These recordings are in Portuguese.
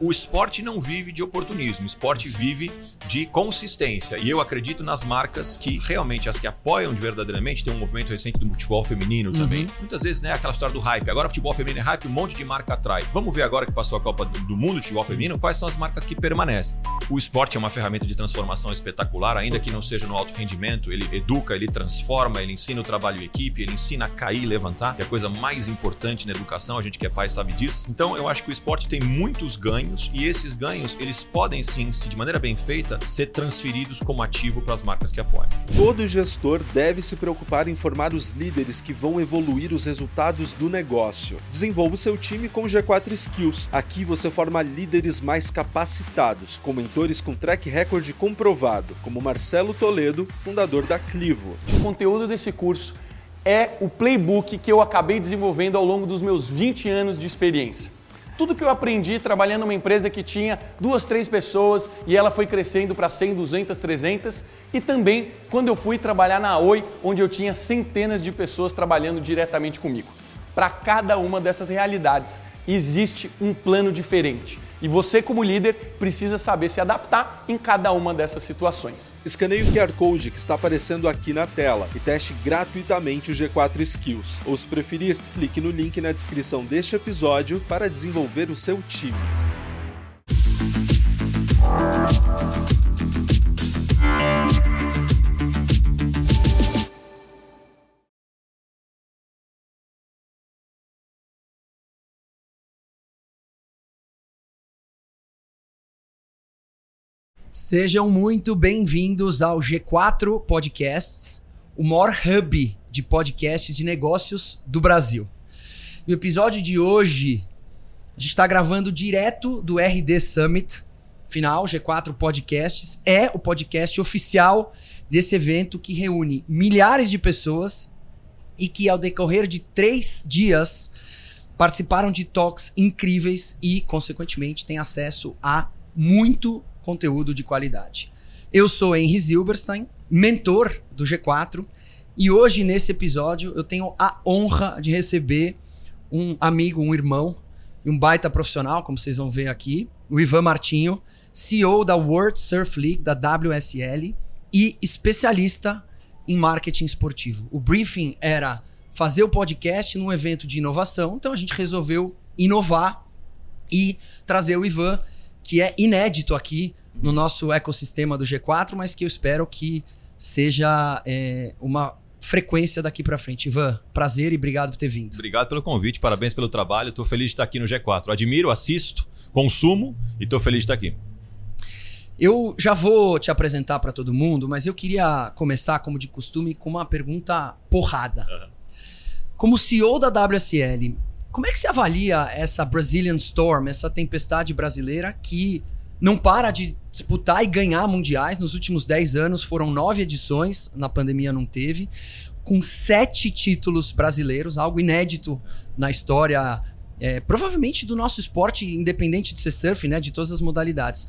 o esporte não vive de oportunismo, o esporte vive de consistência. E eu acredito nas marcas que realmente as que apoiam de verdadeiramente, tem um movimento recente do futebol feminino também. Uhum. Muitas vezes, né, aquela história do hype. Agora futebol feminino é hype, um monte de marca atrai. Vamos ver agora que passou a Copa do Mundo de futebol feminino, quais são as marcas que permanecem. O esporte é uma ferramenta de transformação espetacular, ainda que não seja no alto rendimento, ele educa, ele transforma, ele ensina o trabalho em equipe, ele ensina a cair e levantar, que é a coisa mais importante na educação, a gente que é pai sabe disso. Então, eu acho que o esporte tem muitos ganhos ganhos e esses ganhos eles podem sim, se de maneira bem feita, ser transferidos como ativo para as marcas que apoiam. Todo gestor deve se preocupar em formar os líderes que vão evoluir os resultados do negócio. Desenvolva o seu time com G4 Skills. Aqui você forma líderes mais capacitados, com mentores com track record comprovado, como Marcelo Toledo, fundador da Clivo. O conteúdo desse curso é o playbook que eu acabei desenvolvendo ao longo dos meus 20 anos de experiência tudo que eu aprendi trabalhando numa empresa que tinha duas, três pessoas e ela foi crescendo para 100, 200, 300, e também quando eu fui trabalhar na Oi, onde eu tinha centenas de pessoas trabalhando diretamente comigo. Para cada uma dessas realidades existe um plano diferente. E você, como líder, precisa saber se adaptar em cada uma dessas situações. Escaneie o QR Code que está aparecendo aqui na tela e teste gratuitamente o G4 Skills. Ou, se preferir, clique no link na descrição deste episódio para desenvolver o seu time. Sejam muito bem-vindos ao G4 Podcasts, o maior hub de podcasts de negócios do Brasil. No episódio de hoje, a gente está gravando direto do RD Summit final, G4 Podcasts. É o podcast oficial desse evento que reúne milhares de pessoas e que, ao decorrer de três dias, participaram de talks incríveis e, consequentemente, têm acesso a muito conteúdo de qualidade. Eu sou Henry Zilberstein, mentor do G4, e hoje nesse episódio eu tenho a honra de receber um amigo, um irmão e um baita profissional, como vocês vão ver aqui, o Ivan Martinho, CEO da World Surf League, da WSL, e especialista em marketing esportivo. O briefing era fazer o podcast num evento de inovação, então a gente resolveu inovar e trazer o Ivan que é inédito aqui no nosso ecossistema do G4, mas que eu espero que seja é, uma frequência daqui para frente. Ivan, prazer e obrigado por ter vindo. Obrigado pelo convite, parabéns pelo trabalho. Estou feliz de estar aqui no G4. Admiro, assisto, consumo e estou feliz de estar aqui. Eu já vou te apresentar para todo mundo, mas eu queria começar, como de costume, com uma pergunta porrada. Como CEO da WSL, como é que se avalia essa Brazilian Storm, essa tempestade brasileira que não para de disputar e ganhar mundiais? Nos últimos 10 anos foram nove edições, na pandemia não teve, com sete títulos brasileiros, algo inédito na história, é, provavelmente do nosso esporte, independente de ser surf, né, de todas as modalidades.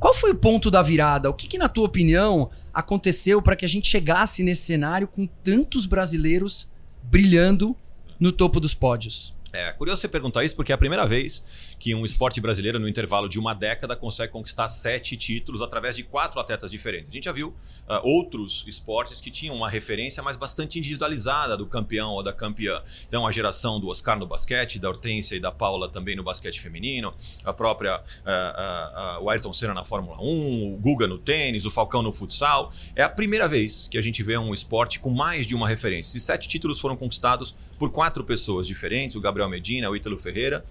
Qual foi o ponto da virada? O que, que na tua opinião, aconteceu para que a gente chegasse nesse cenário com tantos brasileiros brilhando no topo dos pódios? É curioso você perguntar isso porque é a primeira vez que um esporte brasileiro, no intervalo de uma década, consegue conquistar sete títulos através de quatro atletas diferentes. A gente já viu uh, outros esportes que tinham uma referência, mas bastante individualizada do campeão ou da campeã. Então, a geração do Oscar no basquete, da Hortência e da Paula também no basquete feminino, a própria uh, uh, o Ayrton Senna na Fórmula 1, o Guga no tênis, o Falcão no futsal. É a primeira vez que a gente vê um esporte com mais de uma referência. E sete títulos foram conquistados por quatro pessoas diferentes: o Gabriel Medina, o Ítalo Ferreira,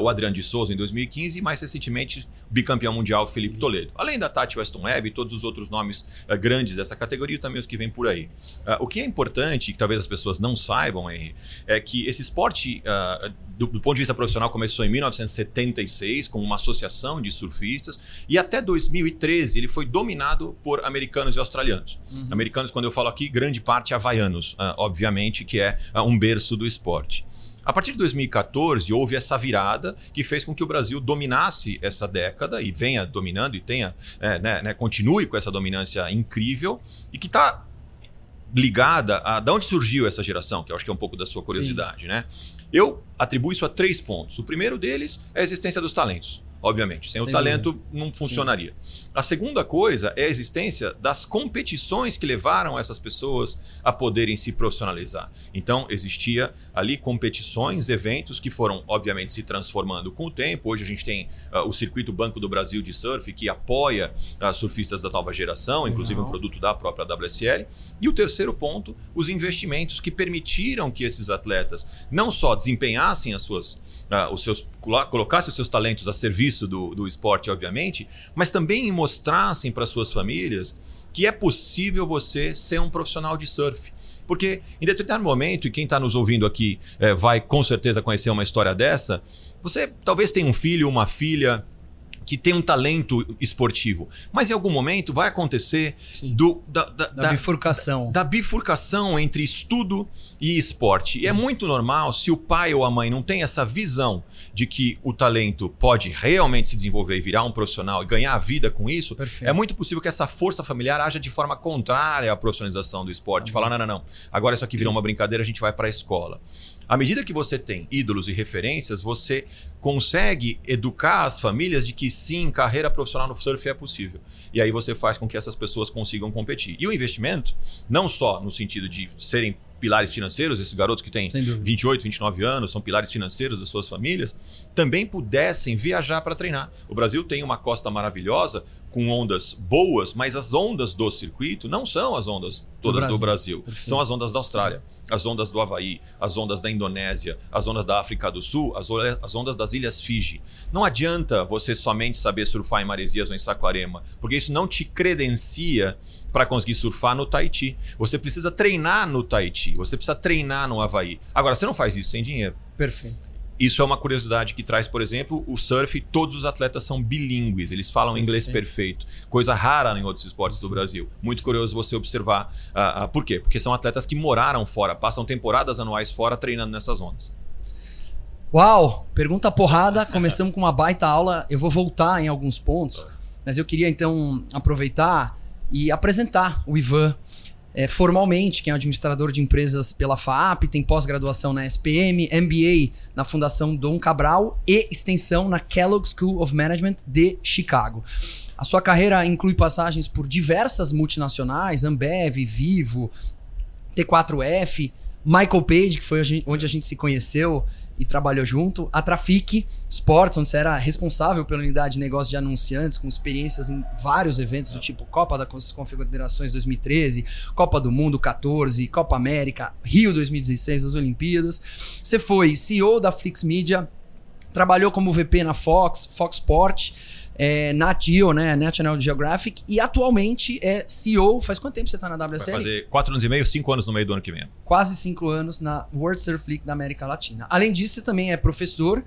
o Adriano de Souza em 2015 e mais recentemente bicampeão mundial Felipe Toledo. Além da Tati Weston Webb e todos os outros nomes uh, grandes dessa categoria e também os que vêm por aí. Uh, o que é importante, que talvez as pessoas não saibam, Henry, é que esse esporte, uh, do, do, ponto de vista profissional, começou em 1976 com uma associação de surfistas e até 2013 ele foi dominado por americanos e australianos. Uhum. Americanos, quando eu falo aqui, grande parte havaianos, obviamente, que é um berço do esporte. A partir de 2014, houve essa virada que fez com que o Brasil dominasse essa década e venha dominando e tenha, é, né, né, continue com essa dominância incrível e que está ligada a de onde surgiu essa geração, que eu acho que é um pouco da sua curiosidade, Sim. né? Eu atribuo isso a três pontos. O primeiro deles é a existência dos talentos. Obviamente. Sem, Sem o talento não funcionaria. A segunda coisa é a existência das competições que levaram essas pessoas a poderem se profissionalizar. Então, existia ali competições, eventos que foram, obviamente, se transformando com o tempo. Hoje a gente tem uh, o Circuito Banco do Brasil de Surf, que apoia uh, surfistas da nova geração, inclusive um produto da própria WSL. E o terceiro ponto, os investimentos que permitiram que esses atletas não só desempenhassem as suas, uh, os seus, colocassem os seus talentos a serviço do, do esporte, obviamente, mas também mostrassem para suas famílias que é possível você ser um profissional de surf. Porque em determinado momento, e quem está nos ouvindo aqui é, vai com certeza conhecer uma história dessa, você talvez tenha um filho, uma filha que tem um talento esportivo. Mas em algum momento vai acontecer do, da, da, da, bifurcação. Da, da, bifurcação entre estudo e esporte. E é muito normal se o pai ou a mãe não tem essa visão de que o talento pode realmente se desenvolver e virar um profissional e ganhar a vida com isso. Perfeito. É muito possível que essa força familiar haja de forma contrária à profissionalização do esporte. Uhum. Falar, não, não, não. Agora isso aqui virou uma brincadeira, a gente vai para a escola. À medida que você tem ídolos e referências, você consegue educar as famílias de que sim, carreira profissional no surf é possível. E aí você faz com que essas pessoas consigam competir. E o investimento, não só no sentido de serem pilares financeiros, esses garotos que têm 28, 29 anos, são pilares financeiros das suas famílias, também pudessem viajar para treinar. O Brasil tem uma costa maravilhosa, com ondas boas, mas as ondas do circuito não são as ondas todas do Brasil. Do Brasil. São as ondas da Austrália, as ondas do Havaí, as ondas da Indonésia, as ondas da África do Sul, as ondas das Ilhas Fiji. Não adianta você somente saber surfar em Maresias ou em Saquarema, porque isso não te credencia para conseguir surfar no Tahiti. Você precisa treinar no Tahiti, você precisa treinar no Havaí. Agora, você não faz isso sem dinheiro. Perfeito. Isso é uma curiosidade que traz, por exemplo, o surf, todos os atletas são bilíngues, eles falam perfeito. inglês perfeito, coisa rara em outros esportes do Brasil. Muito curioso você observar. Uh, uh, por quê? Porque são atletas que moraram fora, passam temporadas anuais fora treinando nessas zonas. Uau! Pergunta porrada, começamos com uma baita aula. Eu vou voltar em alguns pontos, mas eu queria então aproveitar e apresentar o Ivan é, formalmente, que é administrador de empresas pela FAAP, tem pós-graduação na SPM, MBA na Fundação Dom Cabral e extensão na Kellogg School of Management de Chicago. A sua carreira inclui passagens por diversas multinacionais, Ambev, Vivo, T4F, Michael Page, que foi onde a gente se conheceu, e trabalhou junto. A Trafic Sports, onde você era responsável pela unidade de negócio de anunciantes, com experiências em vários eventos do tipo Copa das Confederações 2013, Copa do Mundo 14, Copa América, Rio 2016, as Olimpíadas. Você foi CEO da Flix Media, trabalhou como VP na Fox, Fox Sport é, Nat Geo, né? National Geographic, e atualmente é CEO. Faz quanto tempo você está na WSL? Vai fazer quatro anos e meio, cinco anos no meio do ano que vem. Quase cinco anos na World Surf League da América Latina. Além disso, você também é professor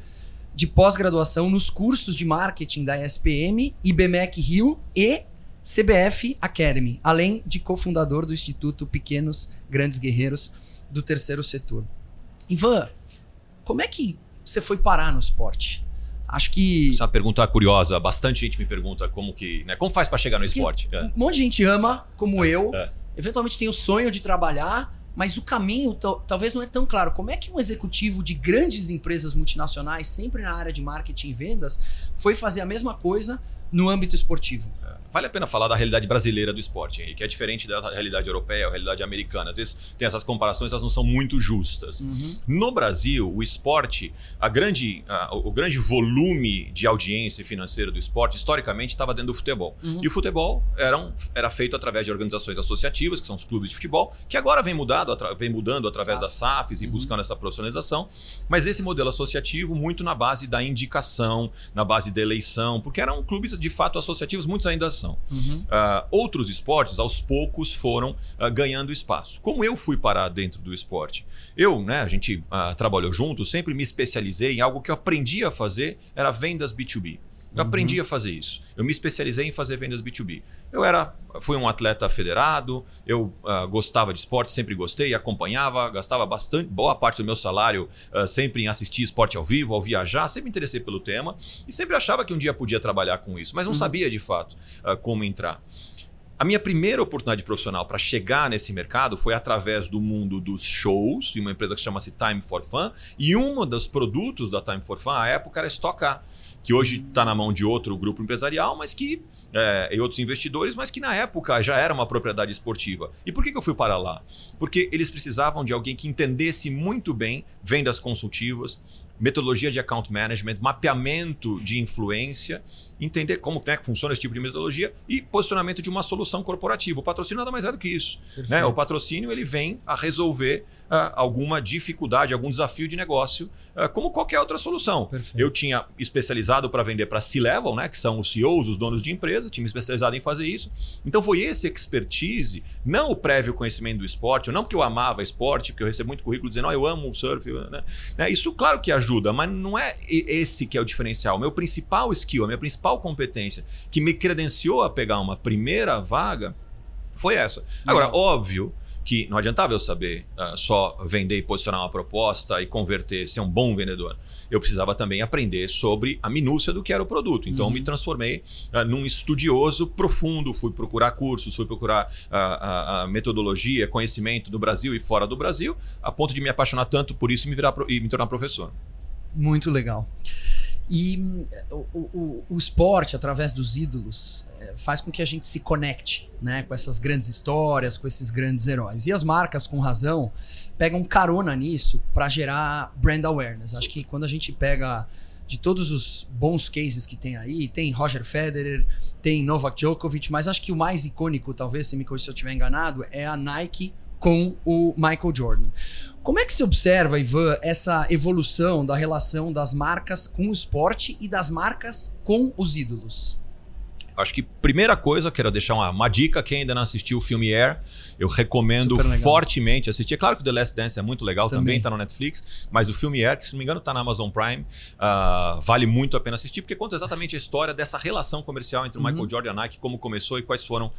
de pós-graduação nos cursos de marketing da ESPM, IBMEC Rio e CBF Academy, além de cofundador do Instituto Pequenos Grandes Guerreiros do Terceiro Setor. Ivan, como é que você foi parar no esporte? Acho que. Isso é uma pergunta curiosa. Bastante gente me pergunta como que. Né? Como faz para chegar no esporte? É. Um monte de gente ama, como é, eu. É. Eventualmente tem o sonho de trabalhar, mas o caminho talvez não é tão claro. Como é que um executivo de grandes empresas multinacionais, sempre na área de marketing e vendas, foi fazer a mesma coisa no âmbito esportivo? É. Vale a pena falar da realidade brasileira do esporte, Henrique, que é diferente da realidade europeia, a realidade americana. Às vezes tem essas comparações, elas não são muito justas. Uhum. No Brasil, o esporte, a grande, a, o grande volume de audiência financeira do esporte, historicamente, estava dentro do futebol. Uhum. E o futebol era, um, era feito através de organizações associativas, que são os clubes de futebol, que agora vem, mudado, vem mudando através das SAFs e uhum. buscando essa profissionalização. Mas esse modelo associativo, muito na base da indicação, na base da eleição, porque eram clubes de fato associativos, muitos ainda Uhum. Uh, outros esportes, aos poucos, foram uh, ganhando espaço. Como eu fui parar dentro do esporte? Eu, né, a gente uh, trabalhou junto, sempre me especializei em algo que eu aprendi a fazer, era vendas B2B. Eu uhum. aprendi a fazer isso. Eu me especializei em fazer vendas B2B. Eu era, fui um atleta federado, eu uh, gostava de esporte, sempre gostei, acompanhava, gastava bastante, boa parte do meu salário uh, sempre em assistir esporte ao vivo, ao viajar, sempre me interessei pelo tema e sempre achava que um dia podia trabalhar com isso, mas não uhum. sabia de fato uh, como entrar. A minha primeira oportunidade profissional para chegar nesse mercado foi através do mundo dos shows, de uma empresa que chama-se Time for Fun, e um dos produtos da Time for Fun à época era Stock Car que hoje está na mão de outro grupo empresarial, mas que é, e outros investidores, mas que na época já era uma propriedade esportiva. E por que, que eu fui para lá? Porque eles precisavam de alguém que entendesse muito bem vendas consultivas, metodologia de account management, mapeamento de influência, entender como né, funciona esse tipo de metodologia e posicionamento de uma solução corporativa. O patrocínio nada mais é do que isso. Né? O patrocínio ele vem a resolver uh, alguma dificuldade, algum desafio de negócio, uh, como qualquer outra solução. Perfeito. Eu tinha especializado para vender para C-Level, né, que são os CEOs, os donos de empresa, tinha me especializado em fazer isso. Então foi esse expertise, não o prévio conhecimento do esporte, não porque eu amava esporte, porque eu recebo muito currículo dizendo, oh, eu amo o surf. Né? Isso, claro que ajuda, mas não é esse que é o diferencial. Meu principal skill, a minha principal competência que me credenciou a pegar uma primeira vaga foi essa. Agora, óbvio que não adiantava eu saber uh, só vender e posicionar uma proposta e converter, ser um bom vendedor. Eu precisava também aprender sobre a minúcia do que era o produto. Então, uhum. me transformei uh, num estudioso profundo. Fui procurar cursos, fui procurar uh, metodologia, conhecimento do Brasil e fora do Brasil, a ponto de me apaixonar tanto por isso e me, virar, e me tornar professor. Muito legal. E o, o, o, esporte, através dos ídolos, é, faz com que a gente se conecte né, com essas grandes histórias, com esses grandes heróis. E as marcas, com razão, pegam carona nisso para gerar brand awareness. Acho que quando a gente pega de todos os bons cases que tem aí, tem Roger Federer, tem Novak Djokovic, mas acho que o mais icônico, talvez, se me corrija se eu estiver enganado, é a Nike com o Michael Jordan. Como é que se observa, Ivan, essa evolução da relação das marcas com o esporte e das marcas com os ídolos? Acho que primeira coisa, quero deixar uma, uma dica, quem ainda não assistiu o filme Air, eu recomendo fortemente assistir. É claro que o The Last Dance é muito legal, também está no Netflix, mas o filme Air, que se não me engano está na Amazon Prime, uh, vale muito a pena assistir, porque conta exatamente a história dessa relação comercial entre o Michael uhum. Jordan e a Nike, como começou e quais foram uh,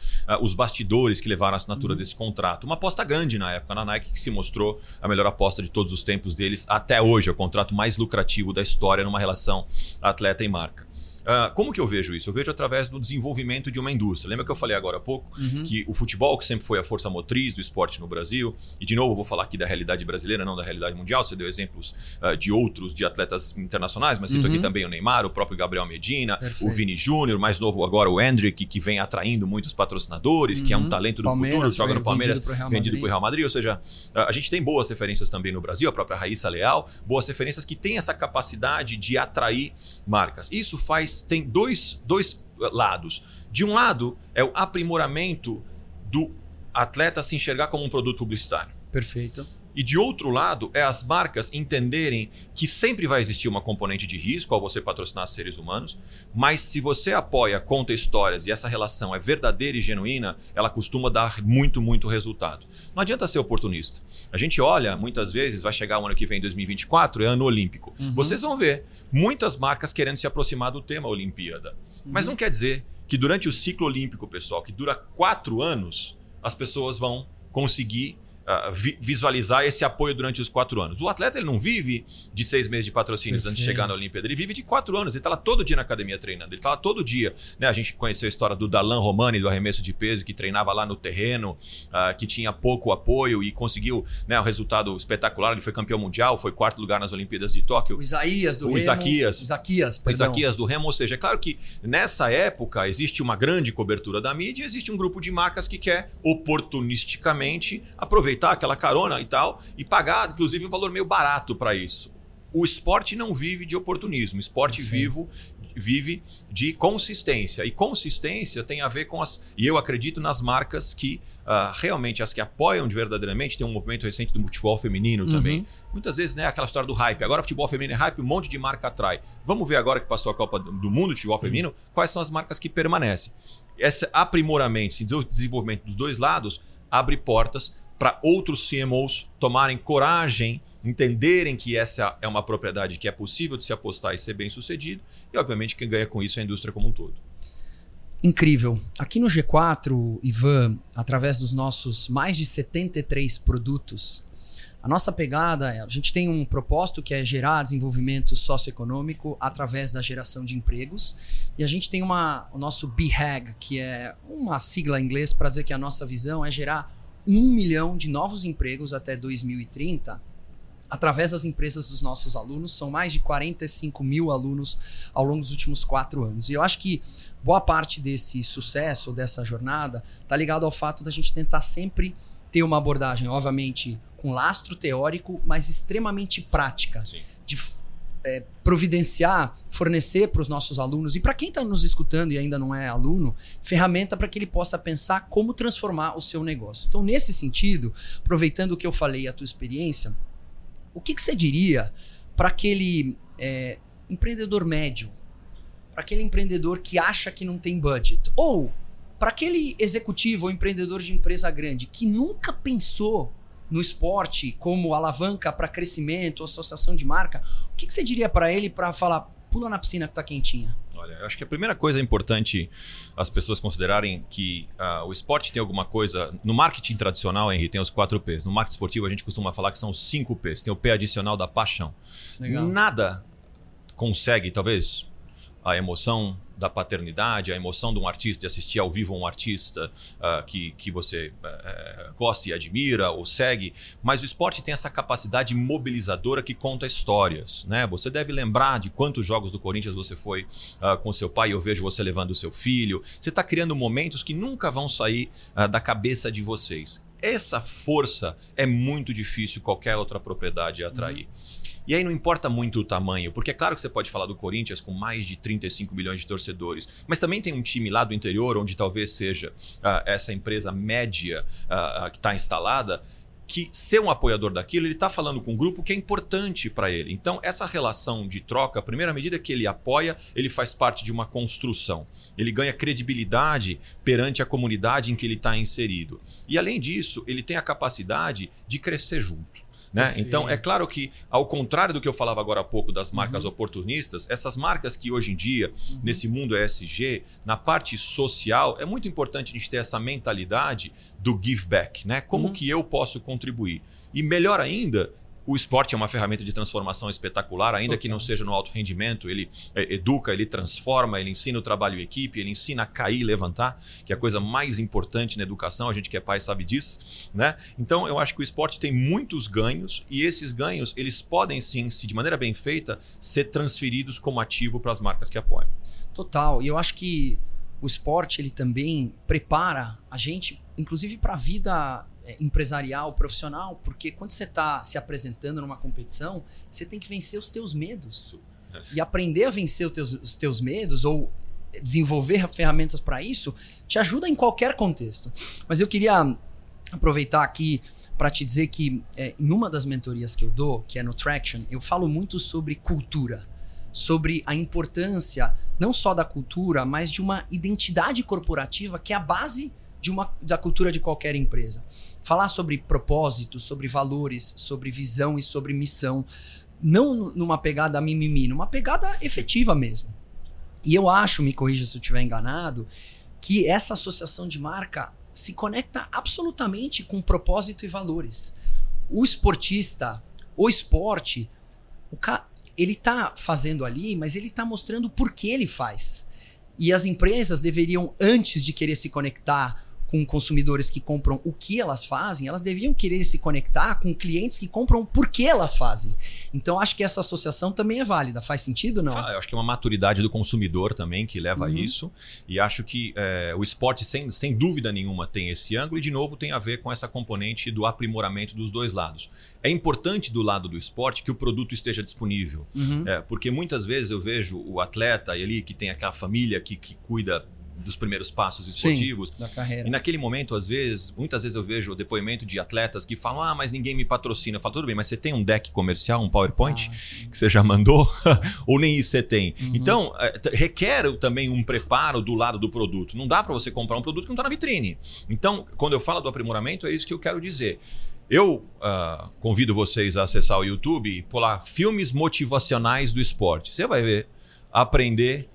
os bastidores que levaram à assinatura uhum. desse contrato. Uma aposta grande na época na Nike, que se mostrou a melhor aposta de todos os tempos deles até hoje, é o contrato mais lucrativo da história numa relação atleta e marca. Uh, como que eu vejo isso? Eu vejo através do desenvolvimento de uma indústria. Lembra que eu falei agora há pouco uhum. que o futebol, que sempre foi a força motriz do esporte no Brasil, e de novo eu vou falar aqui da realidade brasileira, não da realidade mundial. Você deu exemplos uh, de outros, de atletas internacionais, mas cito uhum. aqui também o Neymar, o próprio Gabriel Medina, Perfeito. o Vini Júnior, mais novo agora o Hendrick, que vem atraindo muitos patrocinadores, uhum. que é um uhum. talento do Palmeiras, futuro, joga no Palmeiras, vendido para o Real Madrid. Ou seja, uh, a gente tem boas referências também no Brasil, a própria Raíssa Leal, boas referências que têm essa capacidade de atrair marcas. Isso faz, tem dois dois, lados. De um lado, é o aprimoramento do atleta se enxergar como um produto publicitário. Perfeito. E de outro lado, é as marcas entenderem que sempre vai existir uma componente de risco ao você patrocinar seres humanos, mas se você apoia, conta histórias e essa relação é verdadeira e genuína, ela costuma dar muito, muito resultado. Não adianta ser oportunista. A gente olha, muitas vezes, vai chegar o ano que vem, 2024, é ano olímpico. Uhum. Vocês vão ver muitas marcas querendo se aproximar do tema Olimpíada. Uhum. Mas não quer dizer que durante o ciclo olímpico, pessoal, que dura quatro anos, as pessoas vão conseguir uh, vi visualizar esse apoio durante os quatro anos. O atleta ele não vive de seis meses de patrocínios Perfeito. antes de chegar na Olimpíada, ele vive de quatro anos. Ele está lá todo dia na academia treinando, ele está lá todo dia. Né? A gente conheceu a história do Dalan Romani, do arremesso de peso, que treinava lá no terreno, uh, que tinha pouco apoio e conseguiu né, um resultado espetacular. Ele foi campeão mundial, foi quarto lugar nas Olimpíadas de Tóquio. O Isaías do o Remo. Isaquias. Isaquias, perdão. Isaquias do Remo. Ou seja, é claro que nessa época existe uma grande cobertura da mídia, existe um grupo de marcas que quer oportunisticamente aproveitar aquela carona e tal, e pagar, inclusive, um valor meio barato para isso. O esporte não vive de oportunismo, o esporte vivo vive de consistência. E consistência tem a ver com as. E eu acredito nas marcas que uh, realmente, as que apoiam de verdadeiramente, tem um movimento recente do futebol feminino uhum. também. Muitas vezes, né, aquela história do hype. Agora, futebol feminino é hype, um monte de marca atrai. Vamos ver agora que passou a Copa do Mundo de futebol uhum. feminino, quais são as marcas que permanecem. Esse aprimoramento, esse desenvolvimento dos dois lados abre portas para outros CMOs tomarem coragem, entenderem que essa é uma propriedade que é possível de se apostar e ser bem sucedido, e obviamente quem ganha com isso é a indústria como um todo. Incrível. Aqui no G4, Ivan, através dos nossos mais de 73 produtos, a nossa pegada é, a gente tem um propósito que é gerar desenvolvimento socioeconômico através da geração de empregos. E a gente tem uma, o nosso BHAG, que é uma sigla em inglês para dizer que a nossa visão é gerar um milhão de novos empregos até 2030 através das empresas dos nossos alunos. São mais de 45 mil alunos ao longo dos últimos quatro anos. E eu acho que boa parte desse sucesso, dessa jornada, está ligado ao fato da gente tentar sempre ter uma abordagem, obviamente, com lastro teórico, mas extremamente prática. Sim. De é, providenciar, fornecer para os nossos alunos. E para quem está nos escutando e ainda não é aluno, ferramenta para que ele possa pensar como transformar o seu negócio. Então, nesse sentido, aproveitando o que eu falei, a tua experiência, o que, que você diria para aquele é, empreendedor médio, para aquele empreendedor que acha que não tem budget, ou para aquele executivo ou empreendedor de empresa grande que nunca pensou no esporte como alavanca para crescimento, associação de marca, o que, que você diria para ele para falar, pula na piscina que tá quentinha? Olha, eu acho que a primeira coisa é importante as pessoas considerarem que uh, o esporte tem alguma coisa. No marketing tradicional, Henrique, tem os quatro P's. No marketing esportivo, a gente costuma falar que são os cinco P's. Tem o P adicional da paixão. Legal. Nada consegue, talvez, a emoção da paternidade, a emoção de um artista, de assistir ao vivo um artista uh, que, que você uh, gosta e admira ou segue, mas o esporte tem essa capacidade mobilizadora que conta histórias. Né? Você deve lembrar de quantos jogos do Corinthians você foi uh, com seu pai, eu vejo você levando o seu filho. Você está criando momentos que nunca vão sair da cabeça de vocês. Essa força é muito difícil qualquer outra propriedade atrair. Uhum. E aí não importa muito o tamanho, porque é claro que você pode falar do Corinthians com mais de 35 milhões de torcedores, mas também tem um time lá do interior, onde talvez seja uh, essa empresa média uh, que está instalada, que ser um apoiador daquilo, ele está falando com um grupo que é importante para ele. Então, essa relação de troca, a primeira medida que ele apoia, ele faz parte de uma construção. Ele ganha credibilidade perante a comunidade em que ele está inserido. E, além disso, ele tem a capacidade de crescer junto. Né? Então, é claro que, ao contrário do que eu falava agora há pouco das marcas uhum. oportunistas, essas marcas que hoje em dia, uhum. nesse mundo ESG, na parte social, é muito importante a gente ter essa mentalidade do give back. Né? Como uhum. que eu posso contribuir? E melhor ainda, o esporte é uma ferramenta de transformação espetacular, ainda que não seja no alto rendimento. Ele é, educa, ele transforma, ele ensina o trabalho em equipe, ele ensina a cair e levantar, que é a coisa mais importante na educação. A gente que é pai sabe disso, né? Então eu acho que o esporte tem muitos ganhos e esses ganhos eles podem sim, se de maneira bem feita, ser transferidos como ativo para as marcas que apoiam. Total. E eu acho que o esporte ele também prepara a gente, inclusive para a vida empresarial, profissional, porque quando você está se apresentando numa competição, você tem que vencer os teus medos. E aprender a vencer os teus, os teus medos ou desenvolver ferramentas para isso te ajuda em qualquer contexto. Mas eu queria aproveitar aqui para te dizer que é, em uma das mentorias que eu dou, que é no Traction, eu falo muito sobre cultura, sobre a importância não só da cultura, mas de uma identidade corporativa que é a base de uma, da cultura de qualquer empresa falar sobre propósito, sobre valores, sobre visão e sobre missão, não numa pegada mimimi, numa pegada efetiva mesmo. E eu acho, me corrija se eu estiver enganado, que essa associação de marca se conecta absolutamente com propósito e valores. O esportista, o esporte, o ca... ele está fazendo ali, mas ele está mostrando por que ele faz. E as empresas deveriam, antes de querer se conectar com consumidores que compram o que elas fazem, elas deviam querer se conectar com clientes que compram por que elas fazem. Então acho que essa associação também é válida. Faz sentido não? Ah, eu acho que é uma maturidade do consumidor também que leva uhum. a isso. E acho que é, o esporte, sem, sem dúvida nenhuma, tem esse ângulo e, de novo, tem a ver com essa componente do aprimoramento dos dois lados. É importante do lado do esporte que o produto esteja disponível. Uhum. É, porque muitas vezes eu vejo o atleta ali que tem aquela família que, que cuida dos primeiros passos esportivos. Sim, da carreira. E naquele momento, às vezes, muitas vezes eu vejo o depoimento de atletas que falam: ah, mas ninguém me patrocina. Eu falo, tudo bem, mas você tem um deck comercial, um PowerPoint ah, que você já mandou? Ou nem isso você tem? Uhum. Então, é, requer também um preparo do lado do produto. Não dá para você comprar um produto que não está na vitrine. Então, quando eu falo do aprimoramento, é isso que eu quero dizer. Eu uh, convido vocês a acessar o YouTube e pular filmes motivacionais do esporte. Você vai ver, aprender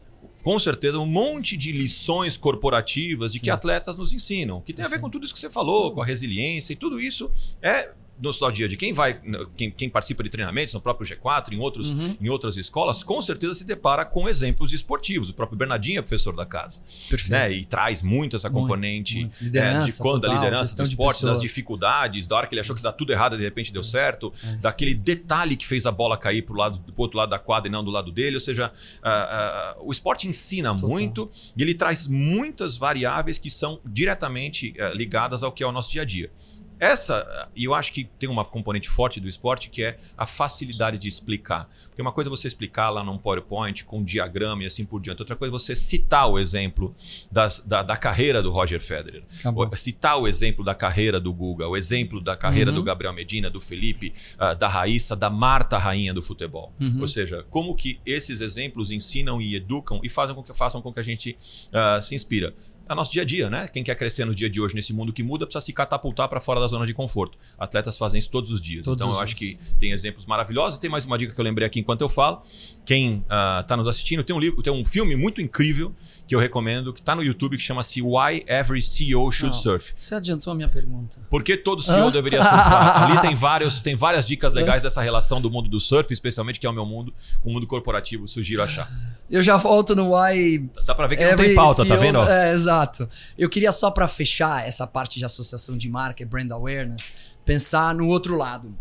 com certeza, um monte de lições corporativas de Sim. que atletas nos ensinam, que tem a ver com tudo isso que você falou, com a resiliência e tudo isso é no nosso dia a dia, quem vai, quem, quem, participa de treinamentos no próprio G4, em, outros, uhum. em outras escolas, com certeza se depara com exemplos esportivos. O próprio Bernardinho é professor da casa. Perfeito. Né? E traz muito essa componente muito, muito. É, de quando total, a liderança do esporte, das dificuldades, da hora que ele achou que dá tudo errado e de repente deu certo, é daquele detalhe que fez a bola cair para o lado, pro outro lado da quadra e não do lado dele. Ou seja, uh, uh, o esporte ensina total. muito e ele traz muitas variáveis que são diretamente uh, ligadas ao que é o nosso dia a dia. Essa, e eu acho que tem uma componente forte do esporte que é a facilidade de explicar. Porque uma coisa é você explicar lá num PowerPoint com um diagrama e assim por diante. Outra coisa é você citar o exemplo das, da, da, carreira do Roger Federer. Acabou. Citar o exemplo da carreira do Guga, o exemplo da carreira uhum. do Gabriel Medina, do Felipe, uh, da Raíssa, da Marta, rainha do futebol. Uhum. Ou seja, como que esses exemplos ensinam e educam e fazem com que, façam com que a gente uh, se inspira é nosso dia a dia, né? Quem quer crescer no dia de hoje nesse mundo que muda precisa se catapultar para fora da zona de conforto. Atletas fazem isso todos os dias. Todos então os eu dias. acho que tem exemplos maravilhosos. Tem mais uma dica que eu lembrei aqui enquanto eu falo. Quem está uh, nos assistindo tem um livro, tem um filme muito incrível que eu recomendo, que está no YouTube, que chama-se Why Every CEO Should Não, Surf. Você adiantou a minha pergunta. Por que todo CEO deveria surfar? Ali tem, vários, tem várias dicas legais dessa relação do mundo do surf, especialmente que é o meu mundo, com o mundo corporativo, sugiro achar. Eu já volto no Why. Dá para ver que Every não tem pauta, CEO, tá vendo? É, exato. Eu queria só para fechar essa parte de associação de marca e brand awareness, pensar no outro lado.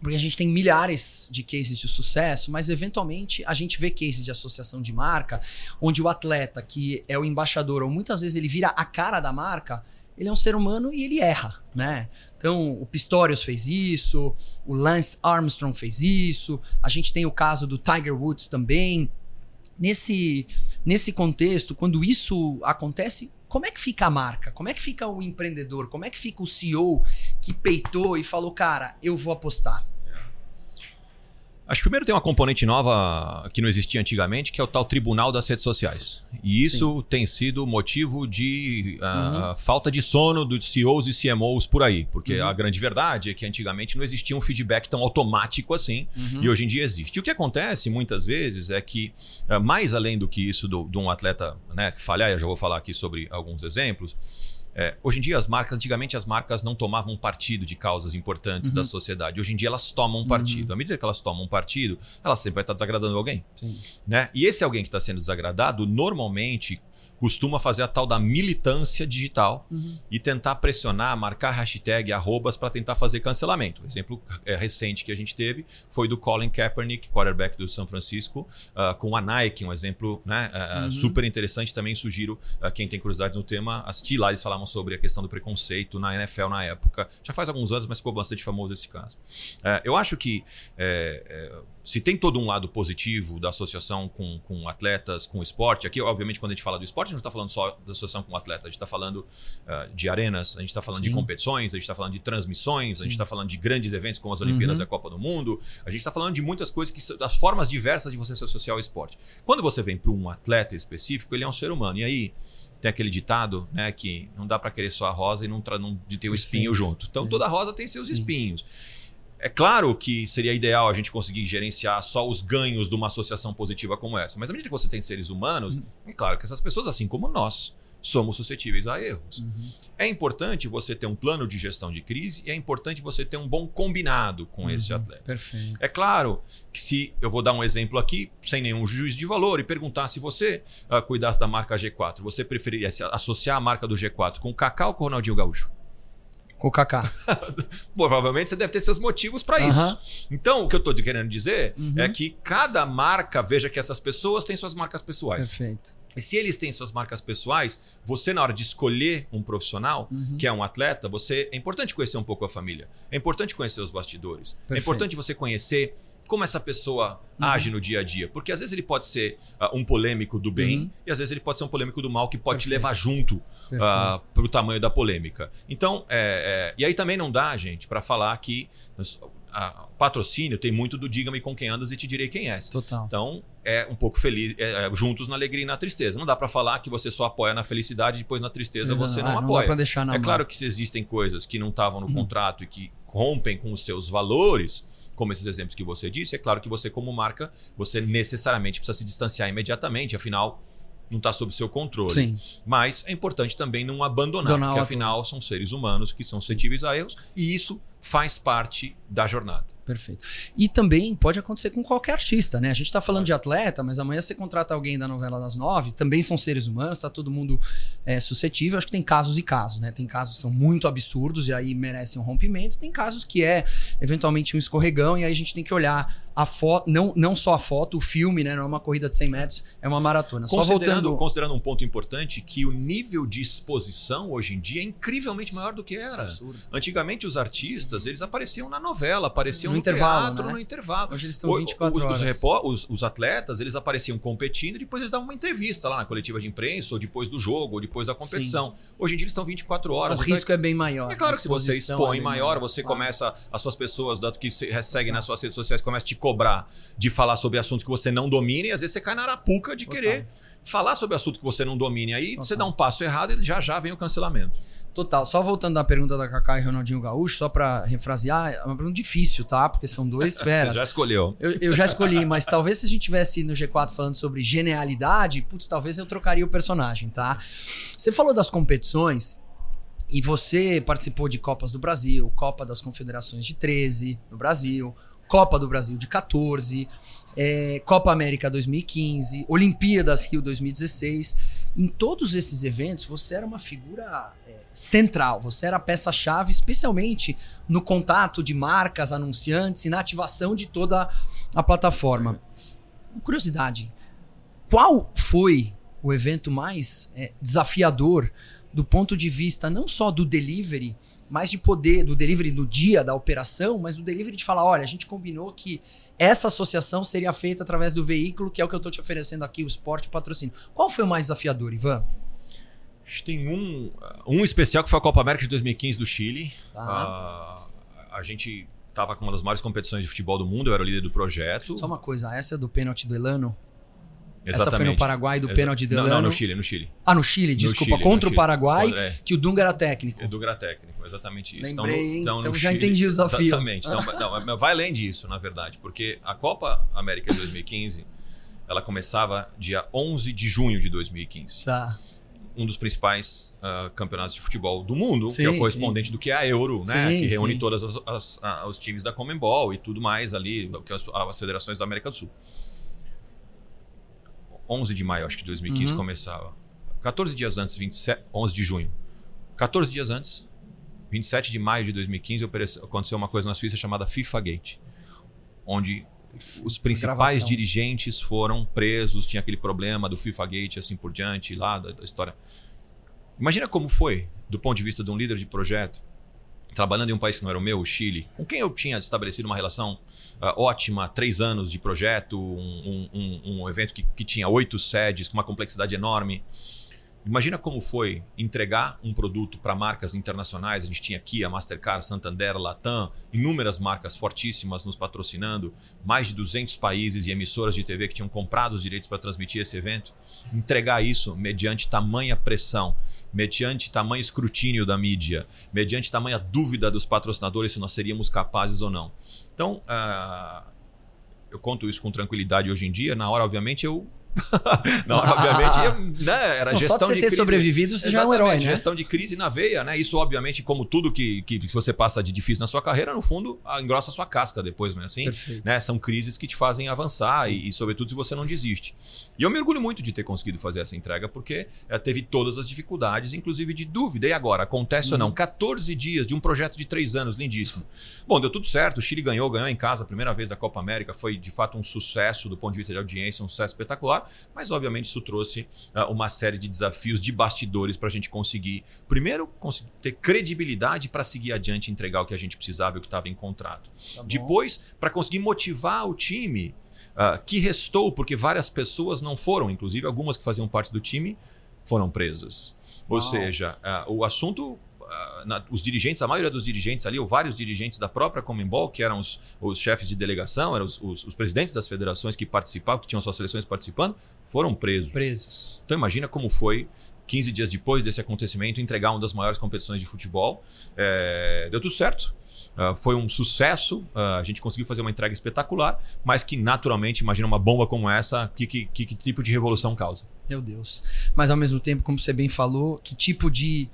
Porque a gente tem milhares de cases de sucesso, mas eventualmente a gente vê cases de associação de marca onde o atleta, que é o embaixador, ou muitas vezes ele vira a cara da marca, ele é um ser humano e ele erra, né? Então, o Pistorius fez isso, o Lance Armstrong fez isso, a gente tem o caso do Tiger Woods também. Nesse, nesse contexto, quando isso acontece, como é que fica a marca? Como é que fica o empreendedor? Como é que fica o CEO que peitou e falou, cara, eu vou apostar? Acho que primeiro tem uma componente nova que não existia antigamente, que é o tal tribunal das redes sociais. E isso Sim. tem sido motivo de uh, uhum. falta de sono dos CEOs e CMOs por aí. Porque uhum. a grande verdade é que antigamente não existia um feedback tão automático assim, uhum. e hoje em dia existe. E o que acontece muitas vezes é que, uh, mais além do que isso de um atleta né, falhar, eu já vou falar aqui sobre alguns exemplos é, hoje em dia, as marcas, antigamente as marcas não tomavam partido de causas importantes uhum. da sociedade. Hoje em dia, elas tomam partido. Uhum. À medida que elas tomam partido, elas sempre vai estar desagradando alguém. Sim. Né? E esse alguém que está sendo desagradado, normalmente costuma fazer a tal da militância digital uhum. e tentar pressionar, marcar hashtag, arrobas para tentar fazer cancelamento. O exemplo é, recente que a gente teve foi do Colin Kaepernick, quarterback do São Francisco, uh, com a Nike, um exemplo né, uh, uhum. super interessante. Também sugiro uh, quem tem curiosidade no tema assistir lá. Eles falavam sobre a questão do preconceito na NFL na época. Já faz alguns anos, mas ficou bastante famoso esse caso. eu acho que se tem todo um lado positivo da associação com, com atletas, com esporte, aqui, obviamente, quando a gente fala do esporte, a gente não está falando só da associação com atletas, a gente está falando uh, de arenas, a gente está falando Sim. de competições, a gente está falando de transmissões, Sim. a gente está falando de grandes eventos como as Olimpíadas uhum. e a Copa do Mundo, a gente está falando de muitas coisas que das formas diversas de você se associar ao esporte. Quando você vem para um atleta específico, ele é um ser humano. E aí, tem aquele ditado, né, que não dá para querer só a rosa e não, não de ter o espinho junto. Então toda rosa tem seus espinhos. É claro que seria ideal a gente conseguir gerenciar só os ganhos de uma associação positiva como essa, mas à medida que você tem seres humanos, uhum. é claro que essas pessoas, assim como nós, somos suscetíveis a erros. Uhum. É importante você ter um plano de gestão de crise e é importante você ter um bom combinado com uhum. esse atleta. Perfeito. É claro que se eu vou dar um exemplo aqui, sem nenhum juízo de valor, e perguntar se você uh, cuidasse da marca G4, você preferiria associar a marca do G4 com o Cacau ou com o Ronaldinho Gaúcho? Com o Kaká. Provavelmente você deve ter seus motivos para isso. Então, o que eu estou querendo dizer uhum. é que cada marca veja que essas pessoas têm suas marcas pessoais. Perfeito. E se eles têm suas marcas pessoais, você, na hora de escolher um profissional, uhum. que é um atleta, você é importante conhecer um pouco a família. É importante conhecer os bastidores. Perfeito. É importante você conhecer como essa pessoa uhum. age no dia a dia. Porque às vezes ele pode ser uh, um polêmico do bem uhum. e às vezes ele pode ser um polêmico do mal que pode Perfeito. te levar junto uh, ah, para o tamanho da polêmica. Então, é, é, e aí também não dá, gente, para falar que a, patrocínio tem muito do diga-me com quem andas e te direi quem és. Total. Então, é um pouco feliz, é, é, juntos na alegria e na tristeza. Não dá para falar que você só apoia na felicidade e depois na tristeza Exato. você não, ah, não apoia. Dá deixar na é mão. claro que se existem coisas que não estavam no uhum. contrato e que rompem com os seus valores, como esses exemplos que você disse, é claro que você, como marca, você necessariamente precisa se distanciar imediatamente, afinal, não está sob seu controle. Sim. Mas é importante também não abandonar, Donar porque afinal são seres humanos que são suscetíveis a erros, e isso faz parte da jornada. Perfeito. E também pode acontecer com qualquer artista, né? A gente está falando de atleta, mas amanhã você contrata alguém da novela das nove, também são seres humanos, está todo mundo é, suscetível. Acho que tem casos e casos, né? Tem casos que são muito absurdos e aí merecem um rompimento, tem casos que é eventualmente um escorregão e aí a gente tem que olhar a foto, não, não só a foto, o filme, né? Não é uma corrida de 100 metros, é uma maratona. Só voltando. considerando um ponto importante, que o nível de exposição hoje em dia é incrivelmente maior do que era. Absurdo. Antigamente os artistas, eles apareciam na novela, apareciam No no, intervalo, teatro, né? no intervalo. Hoje eles estão O- 24 os, os horas. repó- os- os atletas, eles apareciam competindo e depois eles davam uma entrevista lá na coletiva de imprensa, ou depois do jogo, ou depois da competição. Hoje em dia eles estão 24 horas. O então é risco é bem maior. é claro que se você expõe é maior, você Claro. começa, as suas pessoas da- que se seguem nas suas redes sociais começam a te cobrar de falar sobre assuntos que você não domina e às vezes você cai na arapuca de Total. querer falar sobre assunto que você não domine. Aí você Total. dá um passo errado e já já vem o cancelamento. Total. Só voltando à pergunta da Kaká e Ronaldinho Gaúcho, só pra refrasear, é uma pergunta difícil, tá? Porque são dois Você feras. já escolheu. Eu, eu já escolhi, mas talvez se a gente tivesse no G4 falando sobre genialidade, putz, talvez eu trocaria o personagem, tá? Você falou das competições e você participou de Copas do Brasil, Copa das Confederações de 13 no Brasil, Copa do Brasil de 14, é, Copa América 2015, Olimpíadas Rio 2016. Em todos esses eventos, você era uma figura central, você era a peça-chave, especialmente no contato de marcas, anunciantes e na ativação de toda a plataforma. Curiosidade, qual foi o evento mais é, desafiador do ponto de vista não só do delivery, mas de poder, do delivery do dia da operação, mas do delivery de falar, olha, a gente combinou que essa associação seria feita através do veículo, que é o que eu estou te oferecendo aqui, o esporte o patrocínio. Qual foi o mais desafiador, Ivan? A gente tem um, um especial que foi a Copa América de 2015 do Chile. Ah, a gente estava com uma das maiores competições de futebol do mundo, eu era o líder do projeto. Só uma coisa, essa é do pênalti do Elano? Essa foi Exatamente. no Paraguai do Exa- pênalti do Elano? não, no Chile, no Chile. Ah, no Chile, desculpa, Chile, contra no o Paraguai. É. que o Dunga era técnico. Edu Gra técnico, exatamente isso. Lembrei, hein? no Então já Chile- entendi o desafio. Exatamente. Então, não, vai além disso, na verdade, porque a Copa América de 2015, ela começava dia 11 de junho de 2015. Tá. Um dos principais ah, campeonatos de futebol do mundo, que é Sim, o correspondente do que é a Euro, né? Sim, que reúne sim. todos os times da Comembol e tudo mais ali, que as, as federações da América do Sul. 11 de maio, acho que de 2015 Uhum. começava. 14 dias antes, 27, 11 de junho. 14 dias antes, 27 de maio de 2015, operece- aconteceu uma coisa na Suíça chamada FIFA Gate, onde os principais Gravação. dirigentes foram presos, tinha aquele problema do FIFA Gate, assim por diante, lá da, da história. Imagina como foi, do ponto de vista de um líder de projeto, trabalhando em um país que não era o meu, o Chile, com quem eu tinha estabelecido uma relação ah, ótima, três anos de projeto, um, um- um- um evento que, que tinha oito sedes, com uma complexidade enorme. Imagina como foi entregar um produto para marcas internacionais. A gente tinha aqui a Mastercard, Santander, Latam, inúmeras marcas fortíssimas nos patrocinando, mais de 200 países e emissoras de TV que tinham comprado os direitos para transmitir esse evento. Entregar isso mediante tamanha pressão, mediante tamanho escrutínio da mídia, mediante tamanha dúvida dos patrocinadores se nós seríamos capazes ou não. Então, ah, eu conto isso com tranquilidade hoje em dia. Na hora, obviamente, eu. Hora, obviamente, né, era Não, só gestão de você ter crise. sobrevivido, você já é um herói, né? Gestão de crise na veia, né? Isso, obviamente, como tudo que, que você passa de difícil na sua carreira, no fundo, engrossa a sua casca depois, não é assim? Perfeito. Né? São crises que te fazem avançar e, e, sobretudo, se você não desiste. E eu me orgulho muito de ter conseguido fazer essa entrega, porque eh, teve todas as dificuldades, inclusive de dúvida. E agora, acontece ou não? 14 dias de um projeto de três anos, lindíssimo. Bom, deu tudo certo, o Chile ganhou, ganhou em casa a primeira vez da Copa América, foi de fato um sucesso do ponto de vista de audiência, um sucesso espetacular, mas obviamente isso trouxe ah, uma série de desafios de bastidores para a gente conseguir, primeiro, conseguir ter credibilidade para seguir adiante e entregar o que a gente precisava e o que estava em contrato. Tá. Depois, para conseguir motivar o time ah, que restou, porque várias pessoas não foram, inclusive algumas que faziam parte do time foram presas. Ou Uau. seja, ah, o assunto. Na- os dirigentes, a maioria dos dirigentes ali, ou vários dirigentes da própria Comembol, que eram os, os chefes de delegação, eram os, os- os presidentes das federações que participavam, que tinham suas seleções participando, foram presos. Presos. Então imagina como foi 15 dias depois desse acontecimento entregar uma das maiores competições de futebol. É, deu tudo certo. Ah, foi um sucesso. Ah, a gente conseguiu fazer uma entrega espetacular, mas que naturalmente, imagina uma bomba como essa, que, que, que- que tipo de revolução causa? Meu Deus. Mas ao mesmo tempo, como você bem falou, que tipo de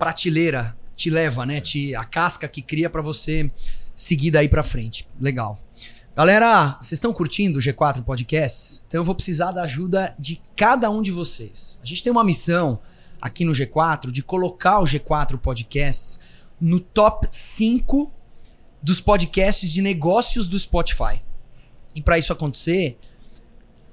prateleira te leva, né? Te, a casca que cria para você seguir daí para frente. Legal. Galera, vocês estão curtindo o G4 Podcasts? Então eu vou precisar da ajuda de cada um de vocês. A gente tem uma missão aqui no G4 de colocar o G4 Podcasts no top 5 dos podcasts de negócios do Spotify. E para isso acontecer,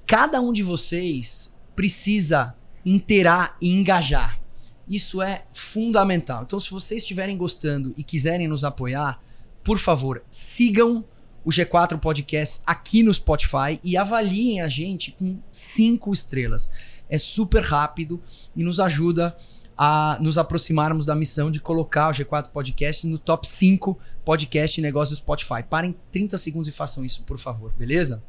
cada um de vocês precisa interar e engajar. Isso é fundamental. Então, se vocês estiverem gostando e quiserem nos apoiar, por favor, sigam o G4 Podcast aqui no Spotify e avaliem a gente com cinco estrelas. É super rápido e nos ajuda a nos aproximarmos da missão de colocar o G4 Podcast no top 5 podcast e negócios do Spotify. Parem 30 segundos e façam isso, por favor, beleza?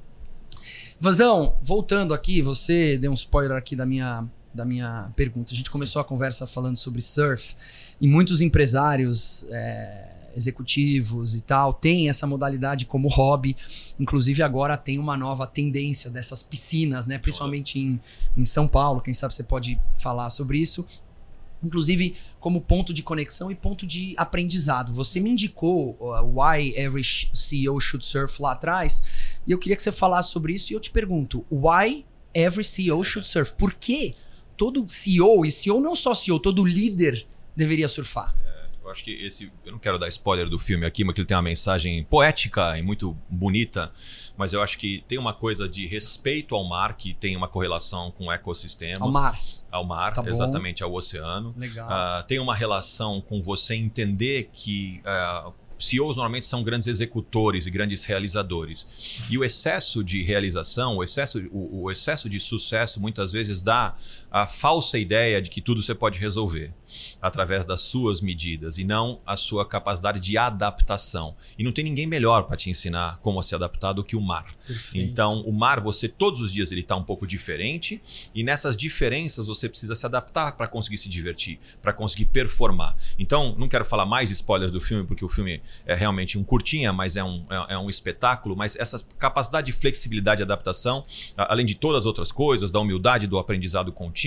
Vazão, voltando aqui, você deu um spoiler aqui da minha, da minha pergunta. A gente começou a conversa falando sobre surf e muitos empresários. É, executivos e tal, tem essa modalidade como hobby. Inclusive agora tem uma nova tendência dessas piscinas, né? Principalmente em, em São Paulo. Quem sabe você pode falar sobre isso. Inclusive como ponto de conexão e ponto de aprendizado. Você me indicou uh, Why Every CEO Should Surf lá atrás, e eu queria que você falasse sobre isso. E eu te pergunto: Why Every CEO Should Surf? Por que todo CEO, e CEO não só CEO, todo líder deveria surfar? Eu acho que esse. Eu não quero dar spoiler do filme aqui, mas que ele tem uma mensagem poética e muito bonita. Mas eu acho que tem uma coisa de respeito ao mar que tem uma correlação com o ecossistema. Ao mar. Ao mar, tá exatamente, ao oceano. Legal. Uh, tem uma relação com você entender que. Uh, CEOs normalmente são grandes executores e grandes realizadores. E o excesso de realização, o excesso, o, o excesso de sucesso, muitas vezes dá a falsa ideia de que tudo você pode resolver através das suas medidas e não a sua capacidade de adaptação. E não tem ninguém melhor para te ensinar como se adaptar do que o mar. Perfeito. Então, o mar, você todos os dias ele está um pouco diferente e nessas diferenças você precisa se adaptar para conseguir se divertir, para conseguir performar. Então, não quero falar mais spoilers do filme porque o filme é realmente um curtinha, mas é um, é, é um espetáculo. Mas essa capacidade de flexibilidade e adaptação, além de todas as outras coisas, da humildade do aprendizado contínuo,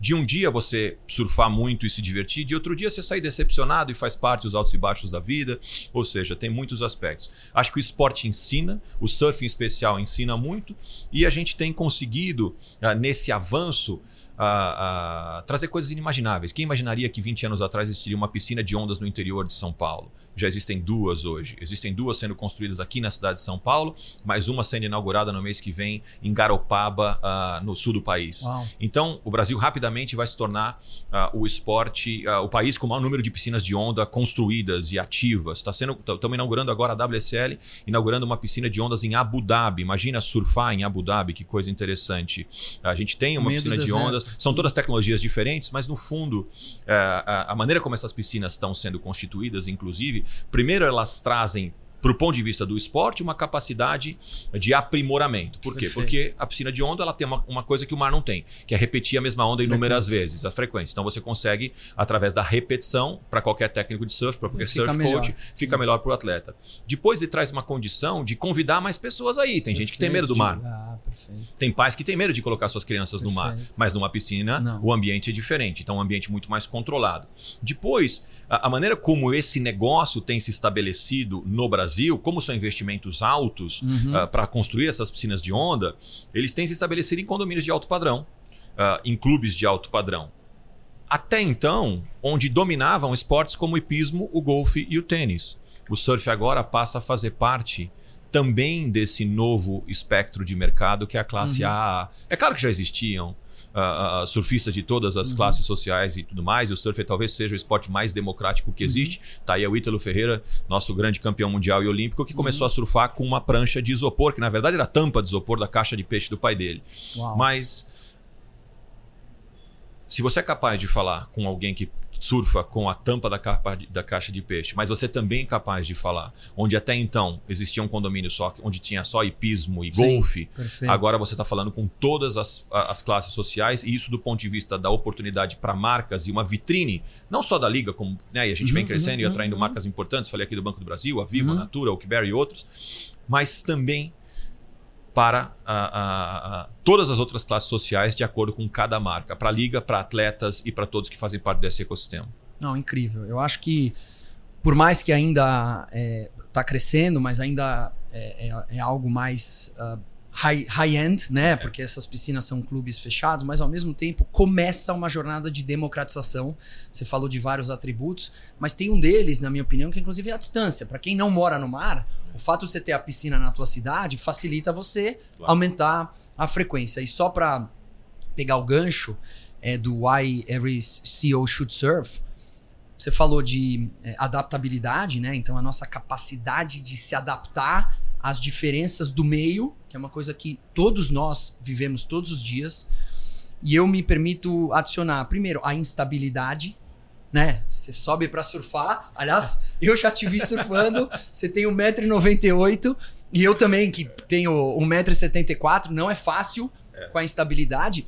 de um dia você surfar muito e se divertir, de outro dia você sair decepcionado e faz parte dos altos e baixos da vida. Ou seja, tem muitos aspectos. Acho que o esporte ensina, o surf em especial ensina muito, e a gente tem conseguido, uh, nesse avanço, uh, uh, trazer coisas inimagináveis. Quem imaginaria que 20 anos atrás existiria uma piscina de ondas no interior de São Paulo? Já existem duas hoje. Existem duas sendo construídas aqui na cidade de São Paulo, mais uma sendo inaugurada no mês que vem em Garopaba, uh, no sul do país. Uau. Então, o Brasil rapidamente vai se tornar uh, o esporte, uh, o país com o maior número de piscinas de onda construídas e ativas. Está sendo, estamos inaugurando agora a WSL, inaugurando uma piscina de ondas em Abu Dhabi. Imagina surfar em Abu Dhabi, que coisa interessante. A gente tem uma piscina de ondas, são todas tecnologias diferentes, mas no fundo, eh, a maneira como essas piscinas estão sendo constituídas, inclusive, Primeiro, elas trazem para o ponto de vista do esporte, uma capacidade de aprimoramento. Por quê? Perfeito. Porque a piscina de onda ela tem uma, uma, coisa que o mar não tem, que é repetir a mesma onda inúmeras vezes, a frequência. Então você consegue, através da repetição, para qualquer técnico de surf, para qualquer Fica surf melhor. coach, fica melhor para o atleta. Depois ele traz uma condição de convidar mais pessoas aí. Tem gente que tem medo do mar. Ah, perfeito. Tem pais que têm medo de colocar suas crianças no mar, Perfeito. mas numa piscina Não. o ambiente é diferente, então é um ambiente muito mais controlado. Depois, a, a maneira como esse negócio tem se estabelecido no Brasil, como são investimentos altos Uhum. para construir essas piscinas de onda, eles têm se estabelecido em condomínios de alto padrão, ah, em clubes de alto padrão. Até então, onde dominavam esportes como o hipismo, o golfe e o tênis. O surf agora passa a fazer parte também desse novo espectro de mercado que é a classe Uhum. AA. É claro que já existiam ah, surfistas de todas Uhum. as classes sociais e tudo mais, e o surf talvez seja o esporte mais democrático Uhum. que existe. Tá aí o Ítalo Ferreira, nosso grande campeão mundial e olímpico, que começou Uhum. a surfar com uma prancha de isopor, que na verdade era a tampa de isopor da caixa de peixe do pai dele. Uau. Mas se você é capaz de falar com alguém que surfa com a tampa da, capa de- da caixa de peixe, mas você também é capaz de falar onde até então existia um condomínio só, onde tinha só hipismo e Sim, golfe, perfeito. agora você está falando com todas as, as classes sociais, e isso do ponto de vista da oportunidade para marcas e uma vitrine, não só da liga, como né, e a gente vem Uhum, crescendo e uhum, atraindo uhum. marcas importantes, falei aqui do Banco do Brasil, a Vivo, Uhum. a Natura, a Oakberry e outros, mas também para a- a- a- todas as outras classes sociais de acordo com cada marca, para a liga, para atletas e para todos que fazem parte desse ecossistema. Não, incrível. Eu acho que, por mais que ainda está crescendo, mas ainda é, é, é algo mais uh, high-end, high né? Porque essas piscinas são clubes fechados, mas ao mesmo tempo começa uma jornada de democratização. Você falou de vários atributos, mas tem um deles, na minha opinião, que inclusive é a distância. Para quem não mora no mar, o fato de você ter a piscina na tua cidade facilita você claro. aumentar a frequência. E só para pegar o gancho é, do Why Every CEO Should Surf, você falou de é, adaptabilidade, né? Então a nossa capacidade de se adaptar às diferenças do meio, que é uma coisa que todos nós vivemos todos os dias. E eu me permito adicionar, primeiro, a instabilidade, né? Você sobe para surfar. Aliás, eu já te vi surfando. Você tem 1,98m e eu também, que tenho 1,74m. Não é fácil é. com a instabilidade.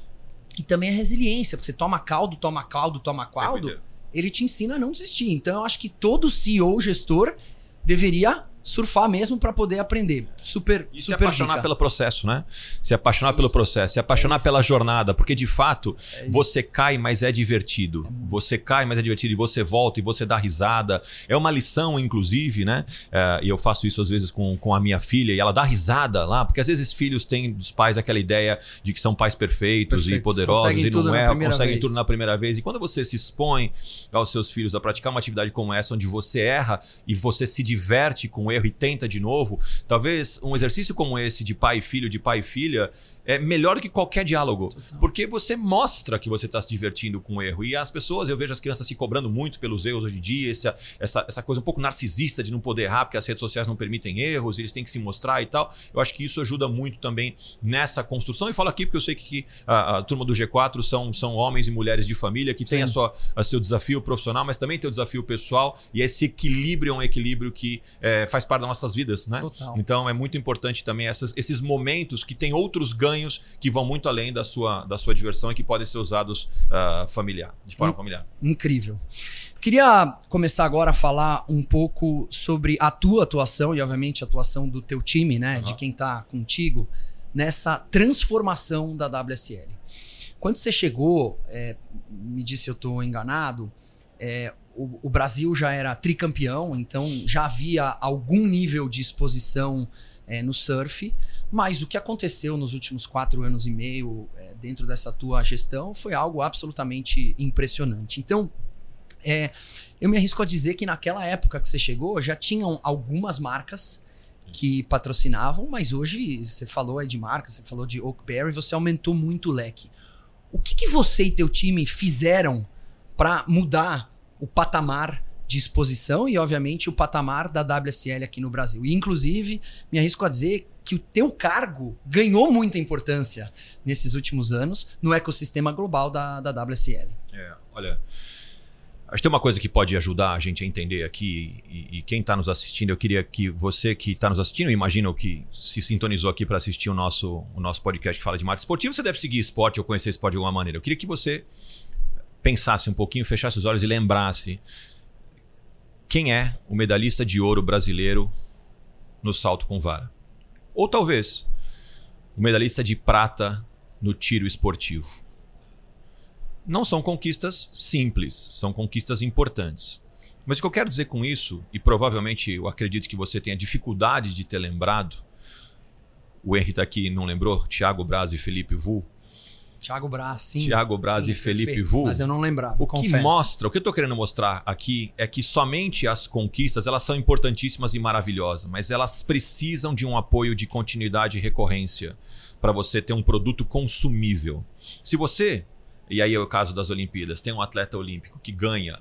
E também a resiliência, porque você toma caldo, toma caldo, toma caldo. É ele te ensina a não desistir. Então eu acho que todo CEO, gestor, deveria surfar mesmo para poder aprender. Super, e super se apaixonar pelo processo, né? Se apaixonar isso. pelo processo, se apaixonar é pela jornada, porque de fato é você cai, mas é divertido. É você cai, mas é divertido e você volta e você dá risada. É uma lição, inclusive, né? É, e eu faço isso às vezes com, com a minha filha e ela dá risada lá, porque às vezes filhos têm dos pais aquela ideia de que são pais perfeitos Perfeito. e poderosos conseguem e não é, conseguem vez. tudo na primeira vez. E quando você se expõe aos seus filhos a praticar uma atividade como essa, onde você erra e você se diverte com erro e tenta de novo, talvez um exercício como esse de pai e filho, de pai e filha, é melhor do que qualquer diálogo. Total. Porque você mostra que você está se divertindo com o erro. E as pessoas, eu vejo as crianças se cobrando muito pelos erros hoje em dia, essa, essa, essa coisa um pouco narcisista de não poder errar, porque as redes sociais não permitem erros, eles têm que se mostrar e tal. Eu acho que isso ajuda muito também nessa construção. E falo aqui porque eu sei que a, a turma do G4 são, são homens e mulheres de família que têm a sua, a seu desafio profissional, mas também tem o desafio pessoal. E esse equilíbrio é um equilíbrio que é, faz parte das nossas vidas, né? Total. Então é muito importante também essas, esses momentos que tem outros ganhos ganhos que vão muito além da sua, da sua diversão e que podem ser usados uh, familiar, de forma familiar. Incrível. Queria começar agora a falar um pouco sobre a tua atuação e, obviamente, a atuação do teu time, né? Uhum. De quem está contigo, nessa transformação da WSL. Quando você chegou, é, me disse se eu estou enganado, é, o, o, Brasil já era tricampeão, então já havia algum nível de exposição é, no surf. Mas o que aconteceu nos últimos quatro anos e meio é, dentro dessa tua gestão foi algo absolutamente impressionante. Então, é, eu me arrisco a dizer que naquela época que você chegou já tinham algumas marcas que patrocinavam, mas hoje você falou aí de marcas, você falou de Oakberry, você aumentou muito o leque. O que, que você e teu time fizeram para mudar o patamar de exposição e, obviamente, o patamar da WSL aqui no Brasil? E, inclusive, me arrisco a dizer que o teu cargo ganhou muita importância nesses últimos anos no ecossistema global da, da WSL. É, olha, acho que tem uma coisa que pode ajudar a gente a entender aqui, e, e quem está nos assistindo, eu queria que você que está nos assistindo, imagino que se sintonizou aqui para assistir o nosso, o nosso podcast que fala de marketing esportivo, você deve seguir esporte ou conhecer esporte de alguma maneira. Eu queria que você pensasse um pouquinho, fechasse os olhos e lembrasse quem é o medalhista de ouro brasileiro no salto com vara. Ou talvez o medalhista de prata no tiro esportivo. Não são conquistas simples, são conquistas importantes. Mas o que eu quero dizer com isso, e provavelmente eu acredito que você tenha dificuldade de ter lembrado, o Henry está aqui não lembrou, Thiago Braz e Felipe Vu, Thiago Braz, sim. Thiago Braz sim, e Felipe perfeito, Vu. Mas eu não lembrava. O confesso. que mostra, o que eu estou querendo mostrar aqui é que somente as conquistas elas são importantíssimas e maravilhosas, mas elas precisam de um apoio de continuidade e recorrência para você ter um produto consumível. Se você, e aí é o caso das Olimpíadas, tem um atleta olímpico que ganha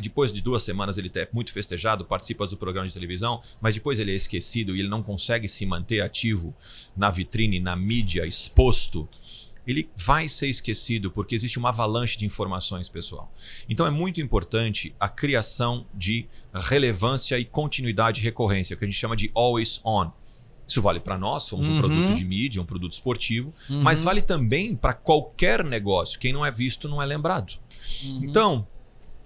depois de duas semanas ele é muito festejado, participa do programa de televisão, mas depois ele é esquecido e ele não consegue se manter ativo na vitrine, na mídia, exposto ele vai ser esquecido porque existe uma avalanche de informações, pessoal. Então é muito importante a criação de relevância e continuidade e recorrência, que a gente chama de always on. Isso vale para nós, somos uhum. um produto de mídia, um produto esportivo, uhum. mas vale também para qualquer negócio. Quem não é visto não é lembrado. Uhum. Então,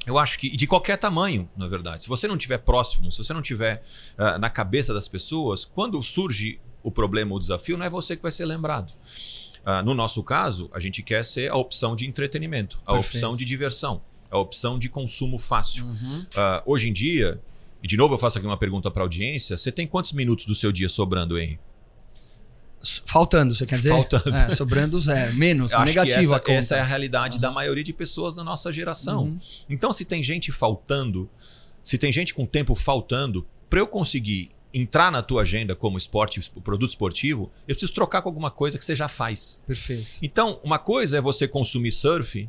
eu acho que de qualquer tamanho, na verdade. Se você não estiver próximo, se você não estiver uh, na cabeça das pessoas, quando surge o problema ou o desafio, não é você que vai ser lembrado. Uh, no nosso caso, a gente quer ser a opção de entretenimento, a Perfeito. opção de diversão. a opção de consumo fácil. Uhum. Uh, hoje em dia, e de novo eu faço aqui uma pergunta para a audiência, você tem quantos minutos do seu dia sobrando, Henry? Faltando, você quer dizer? Faltando. É, sobrando zero. Menos, Acho negativo essa, essa é a realidade da maioria de pessoas da nossa geração. Então, se tem gente faltando, se tem gente com tempo faltando, para eu conseguir entrar na tua agenda como esporte, produto esportivo, eu preciso trocar com alguma coisa que você já faz. Perfeito. Então, uma coisa é você consumir surf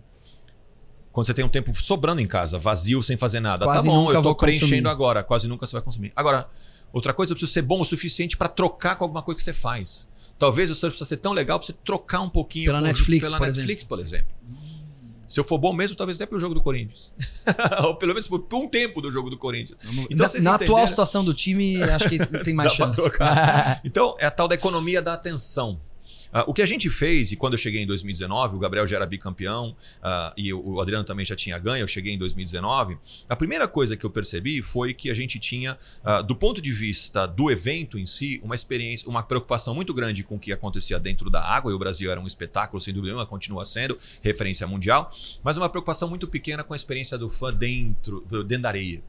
quando você tem um tempo sobrando em casa, vazio, sem fazer nada. Quase tá bom, eu tô preenchendo consumir. agora, quase nunca você vai consumir. Agora, outra coisa, eu preciso ser bom o suficiente para trocar com alguma coisa que você faz. Talvez o surf precisa ser tão legal para você trocar um pouquinho Pela com- Netflix, pela por Netflix, por exemplo. Se eu for bom mesmo, talvez até pelo jogo do Corinthians. Ou pelo menos por um tempo do jogo do Corinthians. Então, na na atual situação do time, acho que tem mais chance. Então, é a tal da economia da atenção. Ah, o que a gente fez, e quando eu cheguei em 2019, o Gabriel já era bicampeão ah, e o, Adriano também já tinha ganho, eu cheguei em 2019. A primeira coisa que eu percebi foi que a gente tinha, ah, do ponto de vista do evento em si, uma experiência, uma preocupação muito grande com o que acontecia dentro da água, e o Brasil era um espetáculo, sem dúvida nenhuma, continua sendo referência mundial, mas uma preocupação muito pequena com a experiência do fã dentro, dentro da areia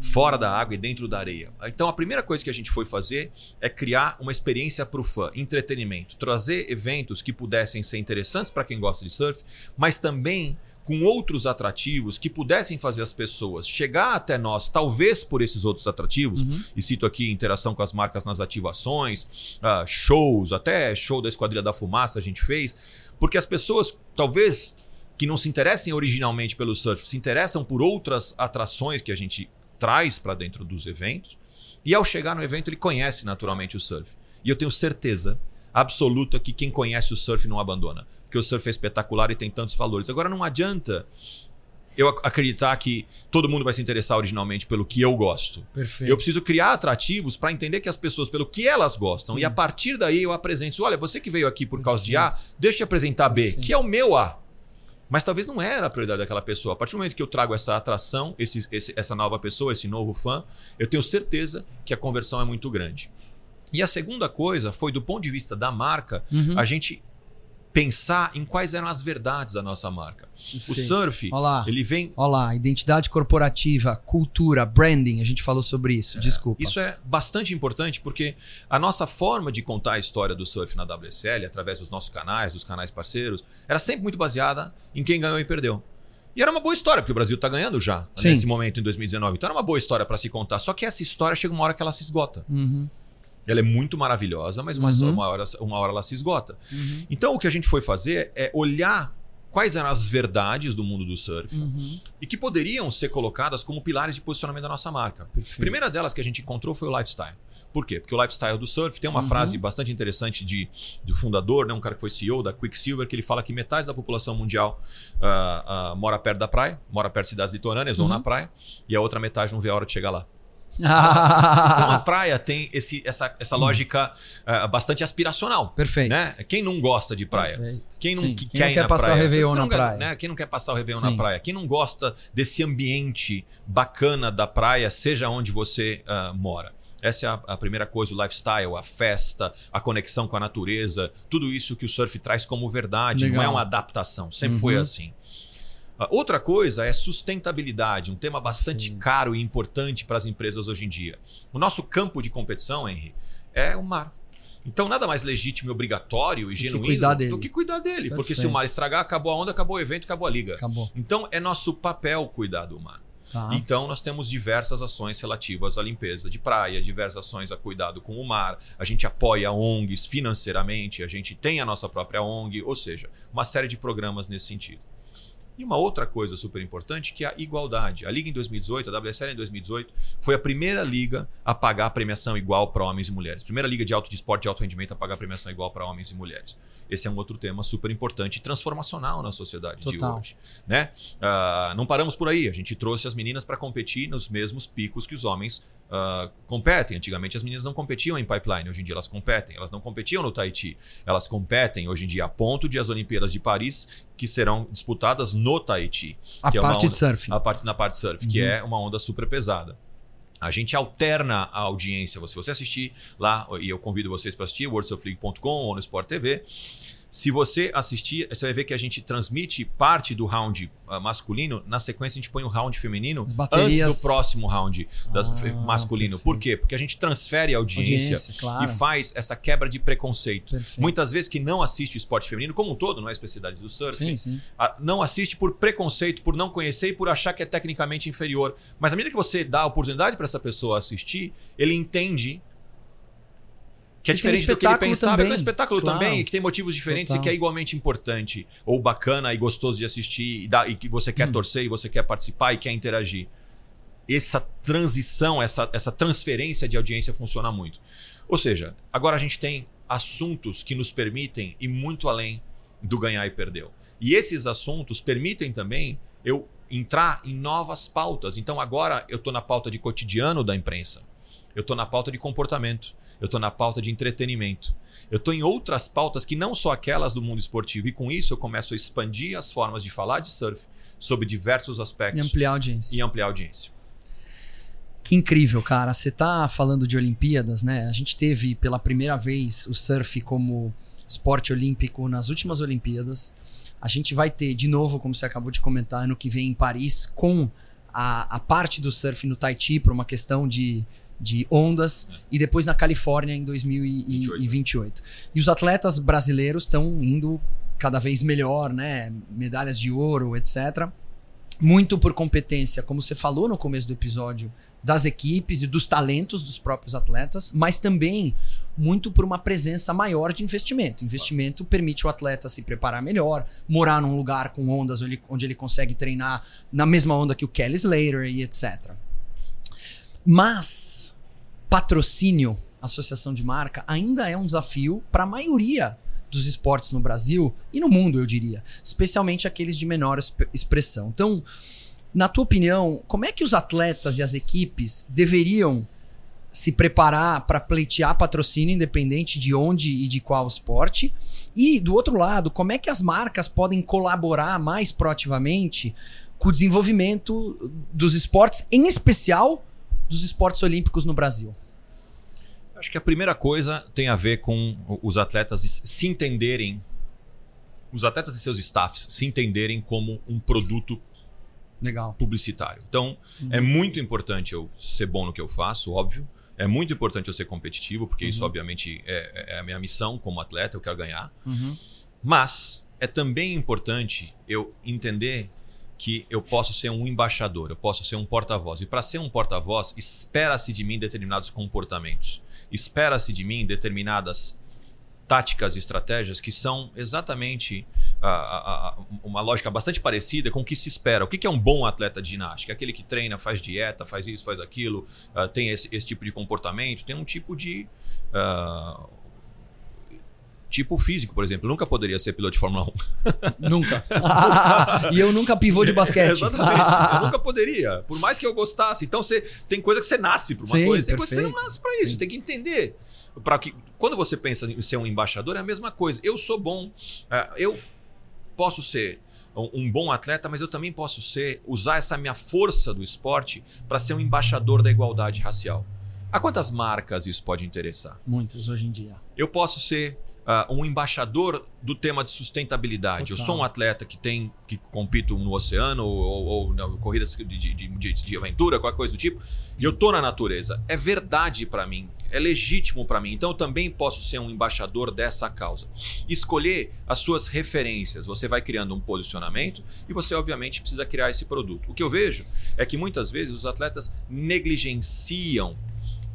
fora da água e dentro da areia. Então a primeira coisa que a gente foi fazer é criar uma experiência para o fã, entretenimento, trazer eventos que pudessem ser interessantes para quem gosta de surf, mas também com outros atrativos que pudessem fazer as pessoas chegar até nós, talvez por esses outros atrativos, e cito aqui interação com as marcas nas ativações, ah, shows, até show da Esquadrilha da Fumaça a gente fez, porque as pessoas, talvez que não se interessem originalmente pelo surf, se interessam por outras atrações que a gente traz para dentro dos eventos. E ao chegar no evento, ele conhece naturalmente o surf. E eu tenho certeza absoluta que quem conhece o surf não abandona. Porque o surf é espetacular e tem tantos valores. Agora, não adianta eu ac- acreditar que todo mundo vai se interessar originalmente pelo que eu gosto. Perfeito. Eu preciso criar atrativos para entender que as pessoas, pelo que elas gostam, e a partir daí eu apresento: olha, você que veio aqui por causa de A, deixa eu te apresentar B, Perfeito. que é o meu A. Mas talvez não era a prioridade daquela pessoa. A partir do momento que eu trago essa atração, esse- esse- essa nova pessoa, esse novo fã, eu tenho certeza que a conversão é muito grande. E a segunda coisa foi, do ponto de vista da marca, Uhum. a gente pensar em quais eram as verdades da nossa marca. O surf, Olha lá. ele vem Olha lá, identidade corporativa, cultura, branding, a gente falou sobre isso. Desculpa. Isso é bastante importante porque a nossa forma de contar a história do surf na WSL, através dos nossos canais, dos canais parceiros, era sempre muito baseada em quem ganhou e perdeu. E era uma boa história, porque o Brasil está ganhando já Sim. nesse momento em 2019. Então era uma boa história para se contar. Só que essa história chega uma hora que ela se esgota. Uhum. Ela é muito maravilhosa, mas uma, Uhum. uma hora, uma hora ela se esgota. Uhum. Então o que a gente foi fazer é olhar quais eram as verdades do mundo do surf Uhum. e que poderiam ser colocadas como pilares de posicionamento da nossa marca. Perfeito. A primeira delas que a gente encontrou foi o lifestyle. Por quê? Porque o lifestyle do surf tem uma Uhum. frase bastante interessante de, do fundador, né, um cara que foi CEO da Quicksilver, que ele fala que metade da população mundial ah, ah, mora perto da praia, mora perto de cidades litorâneas ou Uhum. na praia, e a outra metade não vê a hora de chegar lá. Então a praia tem esse, essa, essa lógica ah, bastante aspiracional. Perfeito. Né? Quem não gosta de praia? Perfeito. Quem não, Sim, que quem quer, não quer passar praia? o Réveillon na praia. né? Quem não quer passar o Réveillon Sim. na praia? Quem não gosta desse ambiente bacana da praia, seja onde você ah, mora? Essa é a, a primeira coisa, o lifestyle, a festa, a conexão com a natureza, tudo isso que o surf traz como verdade, não é Legal. uma adaptação, sempre Uhum. foi assim. Ah, Outra coisa é sustentabilidade, um tema bastante caro e importante para as empresas hoje em dia. O nosso campo de competição, Henry, é o mar. Então, nada mais legítimo e obrigatório e que genuíno dele. do que cuidar dele. Porque se o mar estragar, acabou a onda, acabou o evento, acabou a liga. Acabou. Então, é nosso papel cuidar do mar. Tá. Então, nós temos diversas ações relativas à limpeza de praia, diversas ações a cuidado com o mar. A gente apoia ONGs financeiramente, a gente tem a nossa própria ONG, ou seja, uma série de programas nesse sentido. E uma outra coisa super importante que é a igualdade. A Liga em 2018, a WSL em 2018, foi a primeira liga a pagar a premiação igual para homens e mulheres. Primeira liga de alto de esporte de alto rendimento a pagar a premiação igual para homens e mulheres. Esse é um outro tema super importante e transformacional na sociedade Total. de hoje. Né? Ah, não paramos por aí. A gente trouxe as meninas para competir nos mesmos picos que os homens ah, competem. Antigamente as meninas não competiam em pipeline, hoje em dia elas competem. Elas não competiam no Tahiti. Elas competem hoje em dia a ponto de as Olimpíadas de Paris, que serão disputadas no Tahiti. A que é parte de onda- surf. a parte, na parte de surf, que Uhum. é uma onda super pesada. A gente alterna a audiência. Se você assistir lá, e eu convido vocês para assistir, worldsurfleague.com ou no Sport TV, Se você assistir, você vai ver que a gente transmite parte do round uh, masculino, na sequência a gente põe o round feminino antes do próximo round das, Ah, masculino. perfeito. Por quê? Porque a gente transfere a audiência, Audiência, claro. e faz essa quebra de preconceito. Perfeito. Muitas vezes que não assiste o esporte feminino, como um todo, não é a especialidade do surf, ah, não assiste por preconceito, por não conhecer e por achar que é tecnicamente inferior. Mas à medida que você dá a oportunidade para essa pessoa assistir, ele entende que é diferente do que ele pensava, também, que é um espetáculo claro. também, e que tem motivos diferentes Total. e que é igualmente importante, ou bacana e gostoso de assistir, e, dá- e que você quer Hum. torcer, e você quer participar e quer interagir. Essa transição, essa, essa transferência de audiência funciona muito. Ou seja, agora a gente tem assuntos que nos permitem ir muito além do ganhar e perdeu. E esses assuntos permitem também eu entrar em novas pautas. Então agora eu estou na pauta de cotidiano da imprensa. Eu estou na pauta de comportamento. Eu estou na pauta de entretenimento. Eu estou em outras pautas que não só aquelas do mundo esportivo. E com isso eu começo a expandir as formas de falar de surf sobre diversos E aspectos ampliar a audiência. e ampliar a audiência. Que incrível, cara. Você tá falando de Olimpíadas, né? A gente teve pela primeira vez o surf como esporte olímpico nas últimas Olimpíadas. A gente vai ter, de novo, como você acabou de comentar, ano que vem em Paris, com a, a parte do surf no Tahiti, por uma questão de, de ondas, e depois na Califórnia em 2028. E os atletas brasileiros estão indo cada vez melhor, né? Medalhas de ouro, etc muito por competência, como você falou no começo do episódio, das equipes e dos talentos dos próprios atletas, mas também muito por uma presença maior de investimento. Investimento permite o atleta se preparar melhor, morar num lugar com ondas onde ele, onde ele consegue treinar na mesma onda que o Kelly Slater e etc. Mas patrocínio, associação de marca, ainda é um desafio para a maioria dos esportes no Brasil e no mundo, eu diria, especialmente aqueles de menor exp- expressão. Então, na tua opinião, como é que os atletas e as equipes deveriam se preparar para pleitear patrocínio independente de onde e de qual esporte? E do outro lado, como é que as marcas podem colaborar mais proativamente com o desenvolvimento dos esportes, em especial dos esportes olímpicos no Brasil? Acho que a primeira coisa tem a ver com os atletas se entenderem, os atletas e seus staffs se entenderem como um produto Legal. publicitário. Então, é muito importante eu ser bom no que eu faço, óbvio. É muito importante eu ser competitivo, porque isso, obviamente, é, é a minha missão como atleta, eu quero ganhar. Uhum. Mas é também importante eu entender que eu posso ser um embaixador, eu posso ser um porta-voz. E para ser um porta-voz, espera-se de mim determinados comportamentos. Espera-se de mim determinadas táticas e estratégias que são exatamente ah, ah, ah, uma lógica bastante parecida com o que se espera. O que é um bom atleta de ginástica? É aquele que treina, faz dieta, faz isso, faz aquilo, ah, tem esse, esse tipo de comportamento, tem um tipo de. ah, tipo físico, por exemplo. Eu nunca poderia ser piloto de Fórmula 1. Nunca. e eu nunca pivô de basquete. Exatamente. Eu nunca poderia. Por mais que eu gostasse. Então você tem coisa que você nasce para uma Sim, coisa, tem coisa que você não perfeito. nasce para isso. Sim. Tem que entender. Para que quando você pensa em ser um embaixador é a mesma coisa. Eu sou bom, eh, eu posso ser um bom atleta, mas eu também posso ser usar essa minha força do esporte para ser um embaixador da igualdade racial. A quantas marcas isso pode interessar? Muitos hoje em dia. eu posso ser ah, um embaixador do tema de sustentabilidade. Eu Total. sou um atleta que tem que compito no oceano ou, ou na corridas de, de, de, de aventura, qualquer coisa do tipo, e eu tô na natureza. É verdade para mim, é legítimo para mim. Então eu também posso ser um embaixador dessa causa. Escolher as suas referências. Você vai criando um posicionamento e você obviamente precisa criar esse produto. O que eu vejo é que muitas vezes os atletas negligenciam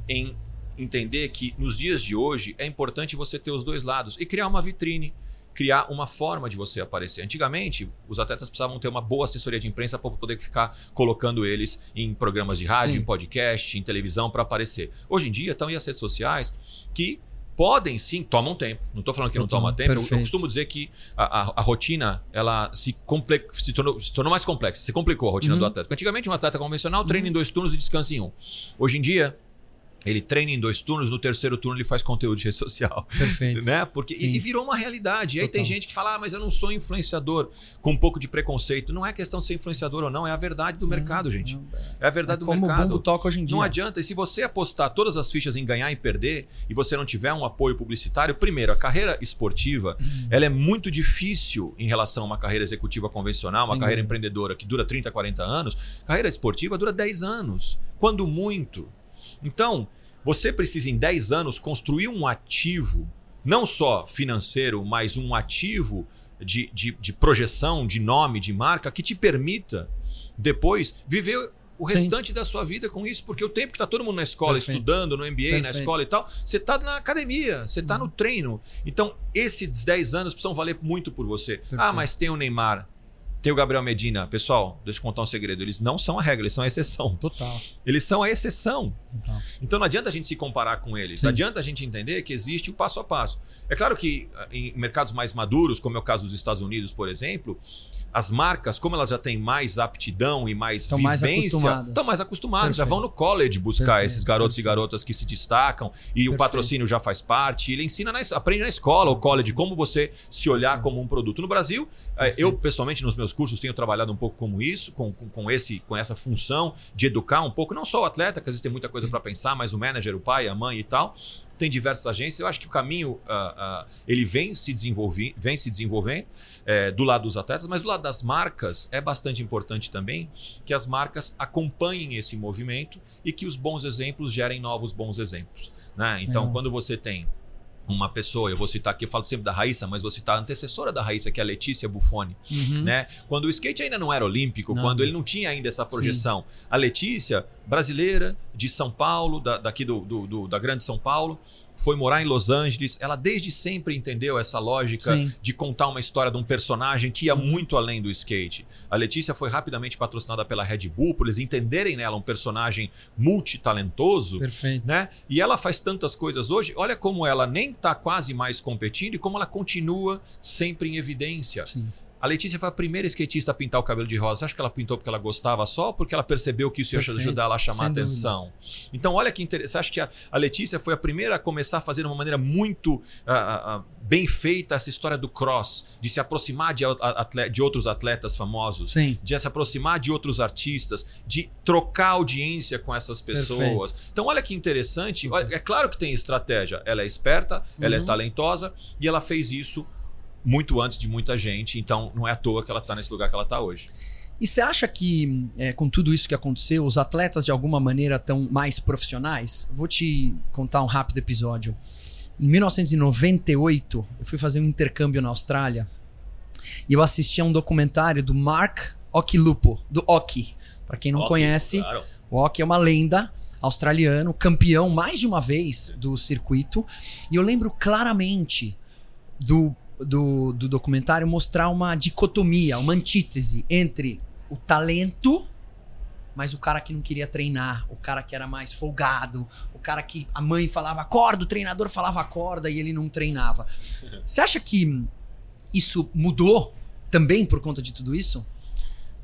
em entender que nos dias de hoje é importante você ter os dois lados e criar uma vitrine, criar uma forma de você aparecer. Antigamente, os atletas precisavam ter uma boa assessoria de imprensa para poder ficar colocando eles em programas de rádio, Sim. em podcast, em televisão para aparecer. Hoje em dia estão aí as redes sociais que podem sim, tomam tempo. Não estou falando que não toma tempo. Eu- Eu, costumo dizer que a, a- a rotina ela se, comple- se, tornou, se tornou mais complexa, se complicou a rotina Uhum. do atleta. Porque Antigamente, um atleta convencional treina em dois turnos e descansa em um. Hoje em dia, Ele treina em dois turnos, no terceiro turno ele faz conteúdo de rede social. Perfeito. né? Porque, e, Sim. e virou uma realidade. E aí Total. tem gente que fala, ah, mas eu não sou influenciador, com um pouco de preconceito. Não é questão de ser influenciador ou não, é a verdade do mercado, gente. É a verdade do como o mercado. bumbo toca hoje em dia. Não adianta. E se você apostar todas as fichas em ganhar e perder, e você não tiver um apoio publicitário, primeiro, a carreira esportiva Uhum. ela é muito difícil em relação a uma carreira executiva convencional, uma carreira empreendedora que dura 30, 40 anos. Carreira esportiva dura 10 anos, quando muito. Então, você precisa em 10 anos construir um ativo, não só financeiro, mas um ativo de, de, de projeção, de nome, de marca, que te permita depois viver o Sim. restante da sua vida com isso, porque o tempo que tá todo mundo na escola Perfeito. estudando, no MBA, na Perfeito. escola e tal, você tá na academia, você tá no treino. Então, esses 10 anos precisam valer muito por você. Ah, mas tem o Neymar, tem o Gabriel Medina. Pessoal, deixa eu contar um segredo, eles não são a regra, eles são a exceção. Total. Eles são a exceção. total. Então não adianta a gente se comparar com eles. Sim. Não adianta a gente entender que existe o passo a passo. É claro que ah, em mercados mais maduros, como é o caso dos Estados Unidos, por exemplo, as marcas, como elas já têm mais aptidão e mais Estão mais vivência, acostumadas. estão mais acostumadas, já Perfeito. vão no college buscar Perfeito, esses garotos perfeito. e garotas que se destacam e o patrocínio já faz parte. Ele ensina, na, aprende na escola, o college, como você se olhar como um produto. No Brasil, eh, eu pessoalmente nos meus cursos tenho trabalhado um pouco como isso, com, com, com esse, com essa função de educar um pouco, não só o atleta, que às vezes tem muita coisa para pensar, mas o manager, o pai, a mãe e tal. Tem diversas agências. Eu acho que o caminho ah, ah, ele vem se, desenvolvi, vem se desenvolvendo eh, do lado dos atletas, mas do lado das marcas é bastante importante também que as marcas acompanhem esse movimento e que os bons exemplos gerem novos bons exemplos. Né? Então, Legal. quando você tem uma pessoa, eu vou citar aqui, eu falo sempre da Raíssa, mas vou citar a antecessora da Raíssa, que é a Letícia Buffoni. Uhum. Né? Quando o skate ainda não era olímpico, Não. quando ele não tinha ainda essa projeção. A Letícia, brasileira, de São Paulo, da- daqui do, do- do- da Grande São Paulo, foi morar em Los Angeles. Ela desde sempre entendeu essa lógica Sim. de contar uma história de um personagem que ia muito além do skate. A Letícia foi rapidamente patrocinada pela Red Bull, por eles entenderem nela um personagem multitalentoso. Perfeito. Né? E ela faz tantas coisas hoje. Olha como ela nem tá quase mais competindo e como ela continua sempre em evidência. Sim. A Letícia foi a primeira skatista a pintar o cabelo de rosa. Você acha que ela pintou porque ela gostava só ou porque ela percebeu que isso ia Perfeito. ajudar ela a chamar Sem dúvida. atenção? Então, olha que interessante. Você acha que a, a Letícia foi a primeira a começar a fazer de uma maneira muito ah, ah, ah, bem feita essa história do cross, de se aproximar de, a- atle- de outros atletas famosos, Sim. de se aproximar de outros artistas, de trocar audiência com essas pessoas. Então, olha que interessante. Olha, é claro que tem estratégia. Ela é esperta, ela é Uhum. talentosa e ela fez isso muito antes de muita gente. Então, não é à toa que ela está nesse lugar que ela está hoje. E você acha que, é, com tudo isso que aconteceu, os atletas de alguma maneira estão mais profissionais? Vou te contar um rápido episódio. Em 1998, eu fui fazer um intercâmbio na Austrália e eu assisti a um documentário do Mark Okilupo, do Oki. Para quem não Óbvio, conhece, claro. o Oki é uma lenda australiano, campeão mais de uma vez do circuito. E eu lembro claramente do, do, do documentário mostrar uma dicotomia, uma antítese entre o talento, mas o cara que não queria treinar, o cara que era mais folgado, o cara que a mãe falava acorda, o treinador falava acorda e ele não treinava. Você acha que isso mudou também por conta de tudo isso?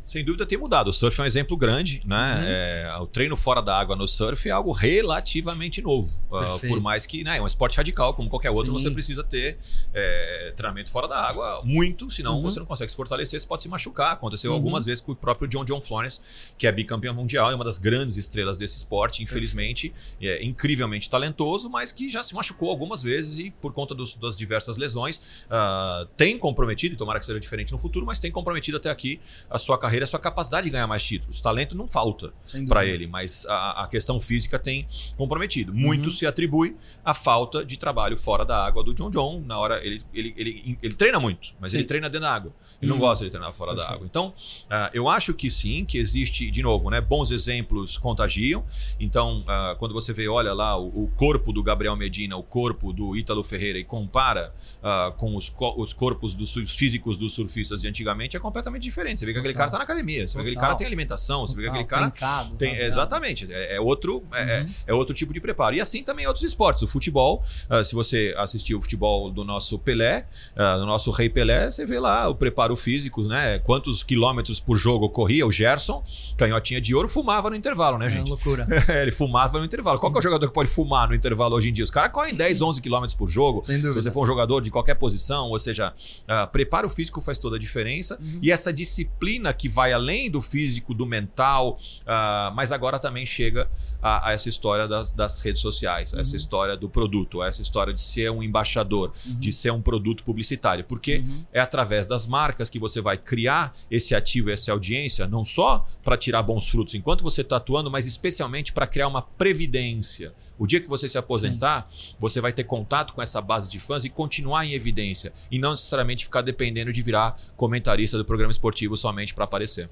Sem dúvida tem mudado. O surf é um exemplo grande, né? Uhum. É, o treino fora da água no surf é algo relativamente novo. Uh, por mais que né, é um esporte radical, como qualquer outro, Sim. você precisa ter é, treinamento fora da água muito, senão Uhum. você não consegue se fortalecer, você pode se machucar. Aconteceu Uhum. algumas vezes com o próprio John John Florence, que é bicampeão mundial, é uma das grandes estrelas desse esporte, infelizmente, é incrivelmente talentoso, mas que já se machucou algumas vezes e por conta dos- das diversas lesões ah, tem comprometido, e tomara que seja diferente no futuro, mas tem comprometido até aqui a sua carreira, a sua capacidade de ganhar mais títulos. Talento não falta para ele, mas a, a questão física tem comprometido. Muito Uhum. se atribui à falta de trabalho fora da água do John John. Na hora ele, ele, ele, ele treina muito, mas ele Sim. treina dentro da água. Ele não Uhum. gosta de treinar fora da água. Então, ah, eu acho que sim, que existe, de novo, né, bons exemplos contagiam. Então, ah, quando você vê, olha lá, o, o corpo do Gabriel Medina, o corpo do Ítalo Ferreira e compara ah, com os, co- os corpos dos físicos dos surfistas de antigamente, é completamente diferente. Você vê que aquele cara tá na academia. Você vê que aquele Total. cara tem alimentação, você vê que aquele cara. Trincado, Tem, exatamente, é, é outro, é, Uhum. é- é outro tipo de preparo. E assim também outros esportes. O futebol, ah, se você assistiu o futebol do nosso Pelé, ah, do nosso Rei Pelé, você vê lá o preparo físico, né? Quantos quilômetros por jogo corria. O Gerson, canhotinha de ouro, fumava no intervalo, né, É gente? loucura. ele fumava no intervalo. Qual é o jogador que pode fumar no intervalo hoje em dia? Os caras correm 10, 11 quilômetros por jogo. Se você for um jogador de qualquer posição, ou seja, ah, preparo físico faz toda a diferença. Uhum. E essa disciplina que vai além do físico, do mental, ah, mas agora também chega a, a essa história das, das redes sociais, a Uhum. essa história do produto, a essa história de ser um embaixador, de ser um produto publicitário. Porque Uhum. é através das marcas que você vai criar esse ativo, essa audiência, não só para tirar bons frutos enquanto você está atuando, mas especialmente para criar uma previdência. O dia que você se aposentar, você vai ter contato com essa base de fãs e continuar em evidência. E não necessariamente ficar dependendo de virar comentarista do programa esportivo somente para aparecer.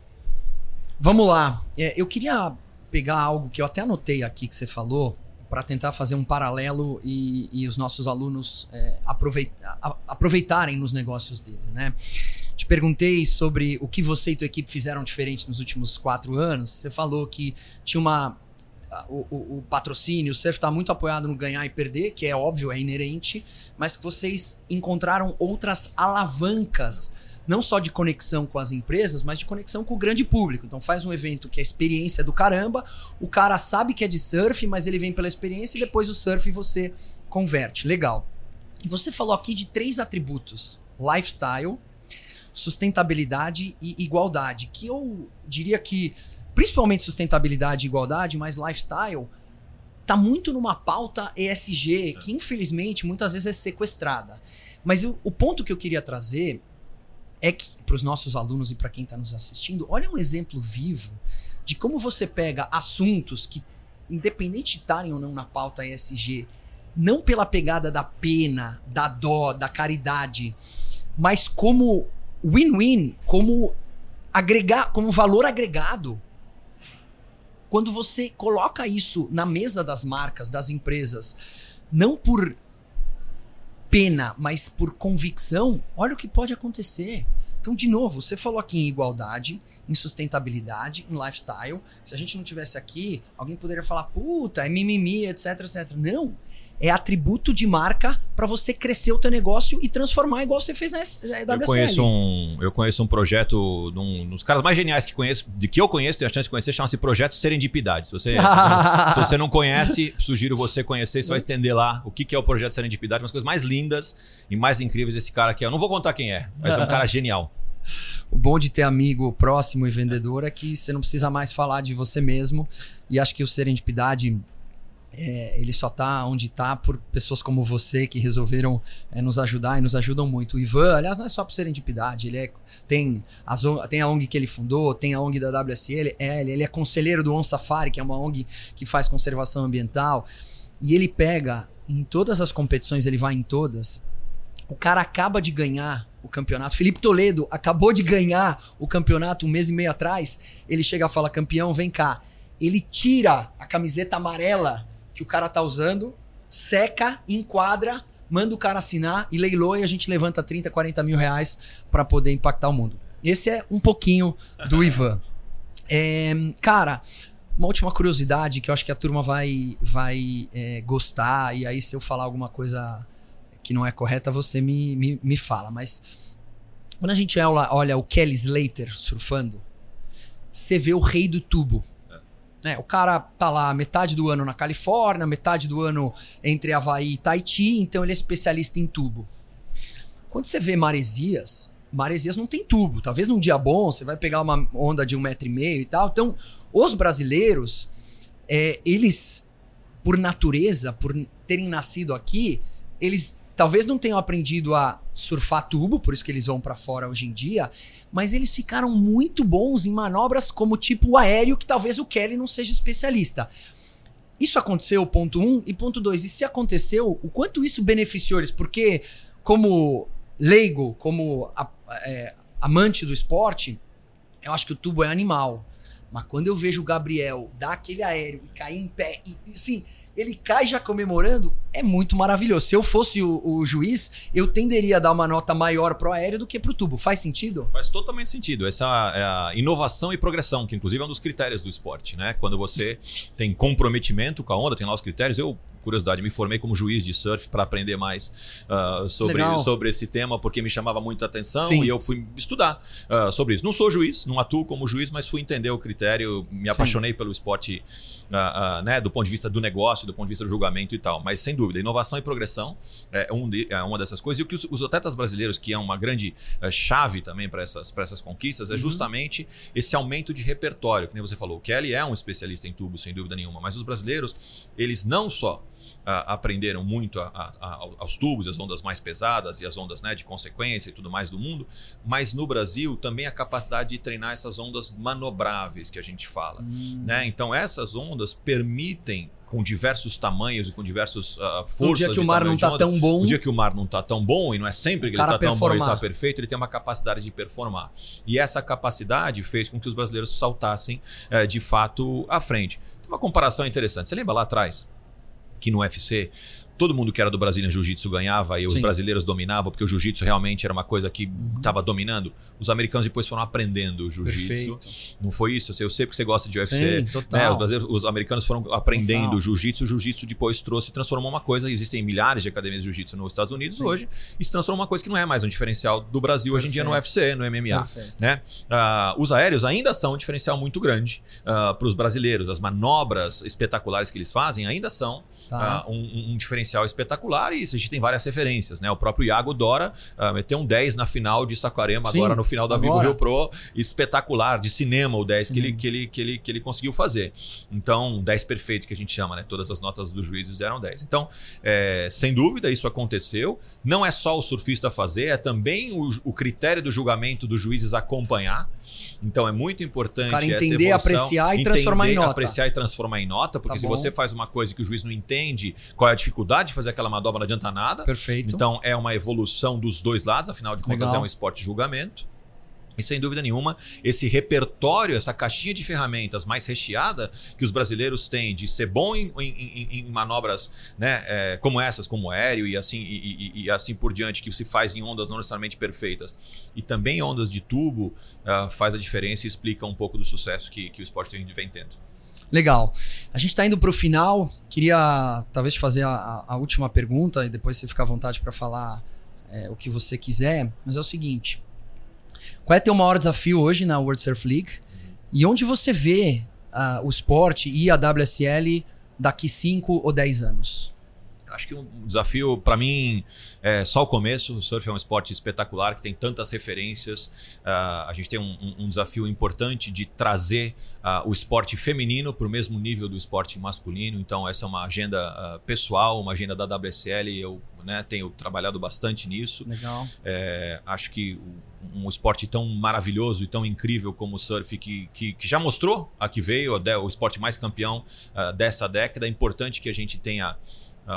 Vamos lá. É, eu queria pegar algo que eu até anotei aqui que você falou para tentar fazer um paralelo e, e os nossos alunos é, a- aproveitarem nos negócios dele, né? Te perguntei sobre o que você e tua equipe fizeram diferente nos últimos quatro anos. Você falou que tinha uma o, o- o patrocínio, o surf está muito apoiado no ganhar e perder, que é óbvio, é inerente, mas que vocês encontraram outras alavancas não só de conexão com as empresas, mas de conexão com o grande público. Então faz um evento que é experiência do caramba, o cara sabe que é de surf, mas ele vem pela experiência e depois o surf você converte. Legal. E você falou aqui de três atributos: lifestyle, sustentabilidade e igualdade, que eu diria que principalmente sustentabilidade e igualdade, mas lifestyle tá muito numa pauta ESG, que infelizmente muitas vezes é sequestrada. Mas o, o ponto que eu queria trazer é que para os nossos alunos e para quem está nos assistindo, olha um exemplo vivo de como você pega assuntos que, independente de estarem ou não na pauta ESG, não pela pegada da pena, da dó, da caridade, mas como win-win, como agregar, como valor agregado. Quando você coloca isso na mesa das marcas, das empresas, não por pena, mas por convicção, olha o que pode acontecer. Então, de novo, você falou aqui em igualdade, em sustentabilidade, em lifestyle. Se a gente não tivesse aqui, alguém poderia falar, puta, é mimimi, etc, etc. Não. É atributo de marca para você crescer o teu negócio e transformar igual você fez na S- eh, Eu WSL. conheço, um, eu conheço um projeto, um, um dos caras mais geniais que conheço, de que eu conheço, tenho a chance de conhecer, chama-se Projeto Serendipidade. Se você, se você não conhece, sugiro você conhecer, você vai entender lá o que que é o Projeto Serendipidade, uma das coisas mais lindas e mais incríveis desse cara aqui. Eu não vou contar quem é, mas é um cara genial. O bom de ter amigo próximo e vendedor é que você não precisa mais falar de você mesmo. E acho que o Serendipidade, é, ele só tá onde tá por pessoas como você que resolveram é, nos ajudar e nos ajudam muito. O Ivan, aliás, não é só por Serendipidade, ele é, tem, as, tem a ONG que ele fundou, tem a ONG da WSL, é, ele, ele é conselheiro do On Safari, que é uma ONG que faz conservação ambiental. E ele pega em todas as competições, ele vai em todas. O cara acaba de ganhar o campeonato. Felipe Toledo acabou de ganhar o campeonato um mês e meio atrás. Ele chega e fala: campeão, vem cá. Ele tira a camiseta amarela que o cara tá usando, seca, enquadra, manda o cara assinar e leiloa e a gente levanta 30, 40 mil reais para poder impactar o mundo. Esse é um pouquinho do Ivan. É, cara, uma última curiosidade que eu acho que a turma vai, vai é, gostar, e aí se eu falar alguma coisa que não é correta, você me, me, me fala. Mas quando a gente olha, olha o Kelly Slater surfando, você vê o rei do tubo. Né? o cara tá lá metade do ano na Califórnia, metade do ano entre Havaí e Tahiti, então ele é especialista em tubo. Quando você vê maresias, maresias não tem tubo. Talvez num dia bom você vai pegar uma onda de um metro e meio e tal. Então, os brasileiros, é, eles, por natureza, por terem nascido aqui, eles talvez não tenham aprendido a surfar tubo, por isso que eles vão para fora hoje em dia, mas eles ficaram muito bons em manobras como tipo aéreo, que talvez o Kelly não seja especialista. Isso aconteceu, ponto um. E ponto dois, e se aconteceu, o quanto isso beneficiou eles? Porque, como leigo, como a- é, amante do esporte, eu acho que o tubo é animal. Mas quando eu vejo o Gabriel dar aquele aéreo e cair em pé, e, e sim, ele cai já comemorando, é muito maravilhoso. Se eu fosse o, o, juiz, eu tenderia a dar uma nota maior pro aéreo do que pro tubo. Faz sentido? Faz totalmente sentido. Essa é a inovação e progressão, que inclusive é um dos critérios do esporte, né? Quando você tem comprometimento com a onda, tem lá os critérios. Eu curiosidade, me formei como juiz de surf para aprender mais uh, sobre, sobre esse tema, porque me chamava muita atenção Sim. e eu fui estudar uh, sobre isso. Não sou juiz, não atuo como juiz, mas fui entender o critério, me apaixonei Sim. pelo esporte uh, né, do ponto de vista do negócio, do ponto de vista do julgamento e tal. Mas sem dúvida, inovação e progressão é, um de, é uma dessas coisas. E o que os, os atletas brasileiros, que é uma grande uh, chave também para essas, essas conquistas, é uhum. justamente esse aumento de repertório, que nem você falou. O Kelly é um especialista em tubo, sem dúvida nenhuma, mas os brasileiros, eles não só aprenderam muito a, a, aos tubos, as ondas mais pesadas e as ondas né, de consequência e tudo mais do mundo, mas no Brasil também a capacidade de treinar essas ondas manobráveis que a gente fala. Hum. Né? Então essas ondas permitem com diversos tamanhos e com diversos uh, forças. No dia que o mar não está tão bom. No dia que o mar não está tão bom, e não é sempre que ele está tão bom e está perfeito, ele tem uma capacidade de performar. E essa capacidade fez com que os brasileiros saltassem uh, de fato à frente. Tem uma comparação interessante. Você lembra lá atrás? Que no UFC todo mundo que era do Brasília Jiu-Jitsu ganhava e os Sim. brasileiros dominavam, porque o Jiu-Jitsu realmente era uma coisa que estava uhum. dominando. Os americanos depois foram aprendendo o Jiu-Jitsu. Não foi isso? Eu sei porque você gosta de UFC. Sim, né? os, os, americanos foram aprendendo o Jiu-Jitsu. O Jiu-Jitsu depois trouxe e transformou uma coisa. Existem milhares de academias de Jiu-Jitsu nos Estados Unidos Sim. hoje. E se transformou uma coisa que não é mais um diferencial do Brasil Perfeito. hoje em dia no UFC, no MMA. Né? Uh, os aéreos ainda são um diferencial muito grande uh, ah, para os brasileiros. As manobras espetaculares que eles fazem ainda são tá. uh, um, um diferencial potencial espetacular e a gente tem várias referências, né? O próprio Iago Dora uh, meteu um 10 na final de Saquarema, Sim, agora no final da Vivo Rio Pro, espetacular, de cinema o 10 que ele, que, ele, que, ele, que ele conseguiu fazer. Então, 10 perfeito que a gente chama, né? Todas as notas dos juízes eram 10. Então, é, sem dúvida, isso aconteceu. Não é só o surfista fazer, é também o, o critério do julgamento dos juízes acompanhar. Então é muito importante cara entender, apreciar e entender, transformar em nota. apreciar e transformar em nota, porque tá se você faz uma coisa que o juiz não entende qual é a dificuldade de fazer aquela manobra, não adianta nada. Perfeito. Então é uma evolução dos dois lados, afinal de contas Legal. é um esporte de julgamento. E sem dúvida nenhuma, esse repertório, essa caixinha de ferramentas mais recheada que os brasileiros têm de ser bom em, em, em, em manobras né, é, como essas, como aéreo e assim, e, e, e, assim por diante, que se faz em ondas não necessariamente perfeitas, e também ondas de tubo, uh, faz a diferença e explica um pouco do sucesso que, que o esporte vem tendo. Legal. A gente está indo para o final. Queria talvez fazer a, a, última pergunta e depois você ficar à vontade para falar é, o que você quiser. Mas é o seguinte: qual é teu maior desafio hoje na World Surf League? E onde você vê uh, o esporte e a WSL daqui 5 ou 10 anos? Acho que um desafio, para mim, é só o começo. O surf é um esporte espetacular que tem tantas referências. Uh, a gente tem um, um, desafio importante de trazer uh, o esporte feminino para o mesmo nível do esporte masculino. Então, essa é uma agenda uh, pessoal, uma agenda da WSL. Eu né, tenho trabalhado bastante nisso. Legal. É, acho que um esporte tão maravilhoso e tão incrível como o surf, que, que, que já mostrou a que veio, o esporte mais campeão dessa década. É importante que a gente tenha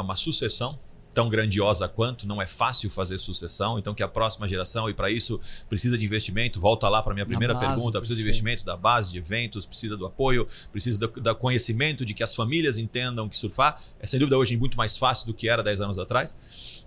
uma sucessão tão grandiosa quanto, não é fácil fazer sucessão, então que a próxima geração, e para isso precisa de investimento, volta lá para minha primeira base, pergunta, precisa de investimento da base, de eventos, precisa do apoio, precisa do, do, conhecimento, de que as famílias entendam que surfar é sem dúvida hoje muito mais fácil do que era 10 anos atrás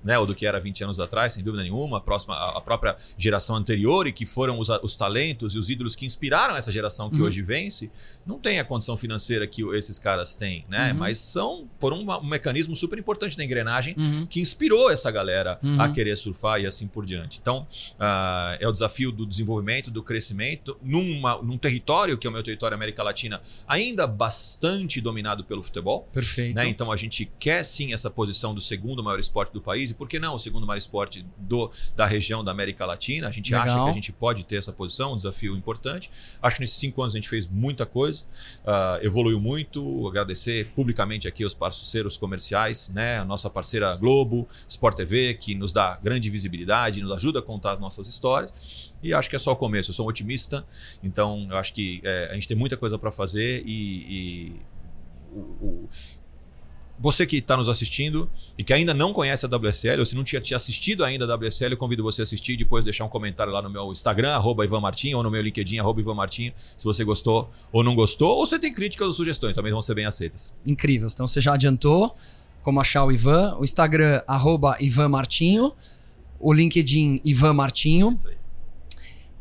né, ou do que era 20 anos atrás, sem dúvida nenhuma, a, próxima, a, própria geração anterior e que foram os, os talentos e os ídolos que inspiraram essa geração que uhum. hoje vence, não tem a condição financeira que esses caras têm, né? Uhum. Mas são por um, um, mecanismo super importante da engrenagem uhum. Que inspirou essa galera a uhum. querer surfar e assim por diante. Então, uh, é o desafio do desenvolvimento, do crescimento, numa, num território que é o meu território América Latina, ainda bastante dominado pelo futebol. Perfeito. Né? Então, a gente quer sim essa posição do segundo maior esporte do país por que não o segundo maior esporte do, da região da América Latina? A gente Legal. acha que a gente pode ter essa posição, um desafio importante. Acho que nesses cinco anos a gente fez muita coisa, uh, evoluiu muito. Agradecer publicamente aqui aos parceiros comerciais, né? A nossa parceira Globo, Sport TV, que nos dá grande visibilidade, nos ajuda a contar as nossas histórias. E acho que é só o começo. Eu sou um otimista, então eu acho que é, a gente tem muita coisa para fazer e, e o, o você que está nos assistindo e que ainda não conhece a WSL, ou se não tinha, assistido ainda a WSL, eu convido você a assistir e depois deixar um comentário lá no meu Instagram, Ivan Martin, ou no meu LinkedIn, Ivan Martin, se você gostou ou não gostou, ou você tem críticas ou sugestões, também vão ser bem aceitas. Incrível. Então você já adiantou. Como achar o Ivan. O Instagram, arroba Ivan Martinho. O LinkedIn, Ivan Martinho. Aí.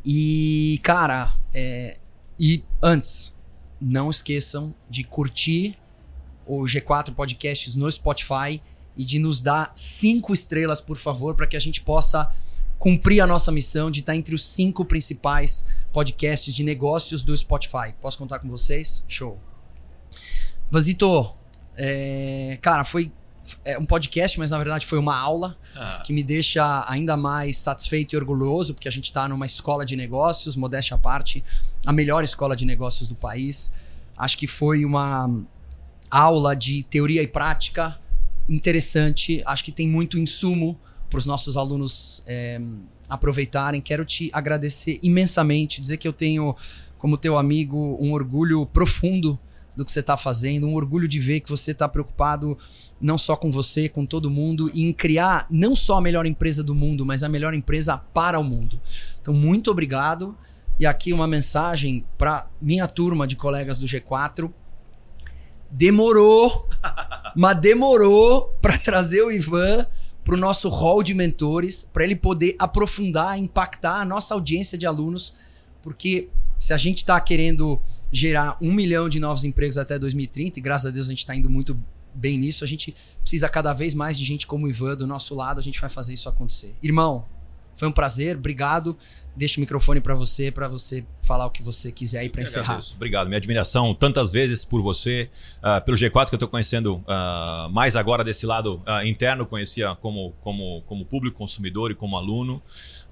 E, cara, é, e antes, não esqueçam de curtir o G4 Podcasts no Spotify e de nos dar cinco estrelas, por favor, para que a gente possa cumprir a nossa missão de estar entre os cinco principais podcasts de negócios do Spotify. Posso contar com vocês? Show. Vazito, é, cara, foi é, um podcast, mas na verdade foi uma aula Ah, que me deixa ainda mais satisfeito e orgulhoso, porque a gente está numa escola de negócios, modéstia à parte, a melhor escola de negócios do país. Acho que foi uma aula de teoria e prática interessante. Acho que tem muito insumo para os nossos alunos é, aproveitarem. Quero te agradecer imensamente, dizer que eu tenho, como teu amigo, um orgulho profundo do que você está fazendo, um orgulho de ver que você está preocupado não só com você, com todo mundo, e em criar não só a melhor empresa do mundo, mas a melhor empresa para o mundo. Então, muito obrigado. E aqui uma mensagem para minha turma de colegas do G4. Demorou, mas demorou para trazer o Ivan para o nosso hall de mentores, para ele poder aprofundar, impactar a nossa audiência de alunos, porque se a gente está querendo gerar um milhão de novos empregos até 2030, e graças a Deus a gente está indo muito bem nisso, a gente precisa cada vez mais de gente como o Ivan do nosso lado, a gente vai fazer isso acontecer. Irmão, foi um prazer, obrigado. Deixo o microfone para você, para você falar o que você quiser aí para encerrar. Obrigado. Minha admiração tantas vezes por você, ah, pelo G4 que eu estou conhecendo ah, mais agora desse lado ah, interno, conhecia como, como, como público consumidor e como aluno.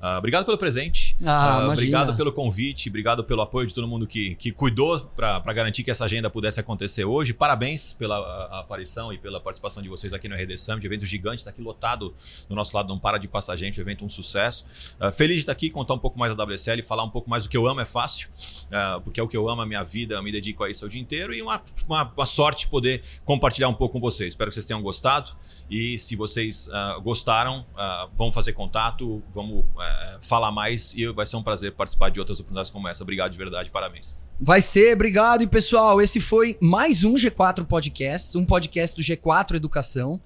Ah, obrigado pelo presente. Ah, imagina. obrigado pelo convite, obrigado pelo apoio de todo mundo que, que cuidou para garantir que essa agenda pudesse acontecer hoje. Parabéns pela a- a aparição e pela participação de vocês aqui no RD Summit, evento gigante, está aqui lotado do nosso lado, não para de passar gente, o evento é um sucesso. Ah, feliz de estar aqui, contar um pouco mais da WSL, falar um pouco mais do que eu amo é fácil, porque é o que eu amo, a minha vida, eu me dedico a isso o dia inteiro e uma, uma, uma sorte poder compartilhar um pouco com vocês. Espero que vocês tenham gostado e se vocês gostaram, vamos fazer contato, vamos eh, falar mais e vai ser um prazer participar de outras oportunidades como essa. Obrigado de verdade, parabéns. Vai ser, obrigado. E pessoal, esse foi mais um G4 Podcast, um podcast do G4 Educação.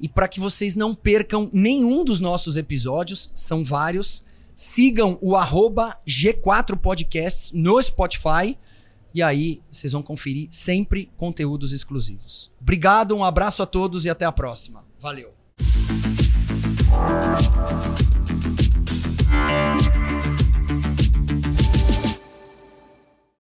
E para que vocês não percam nenhum dos nossos episódios, são vários, sigam o arroba G4 Podcast no Spotify. E aí vocês vão conferir sempre conteúdos exclusivos. Obrigado, um abraço a todos e até a próxima. Valeu. you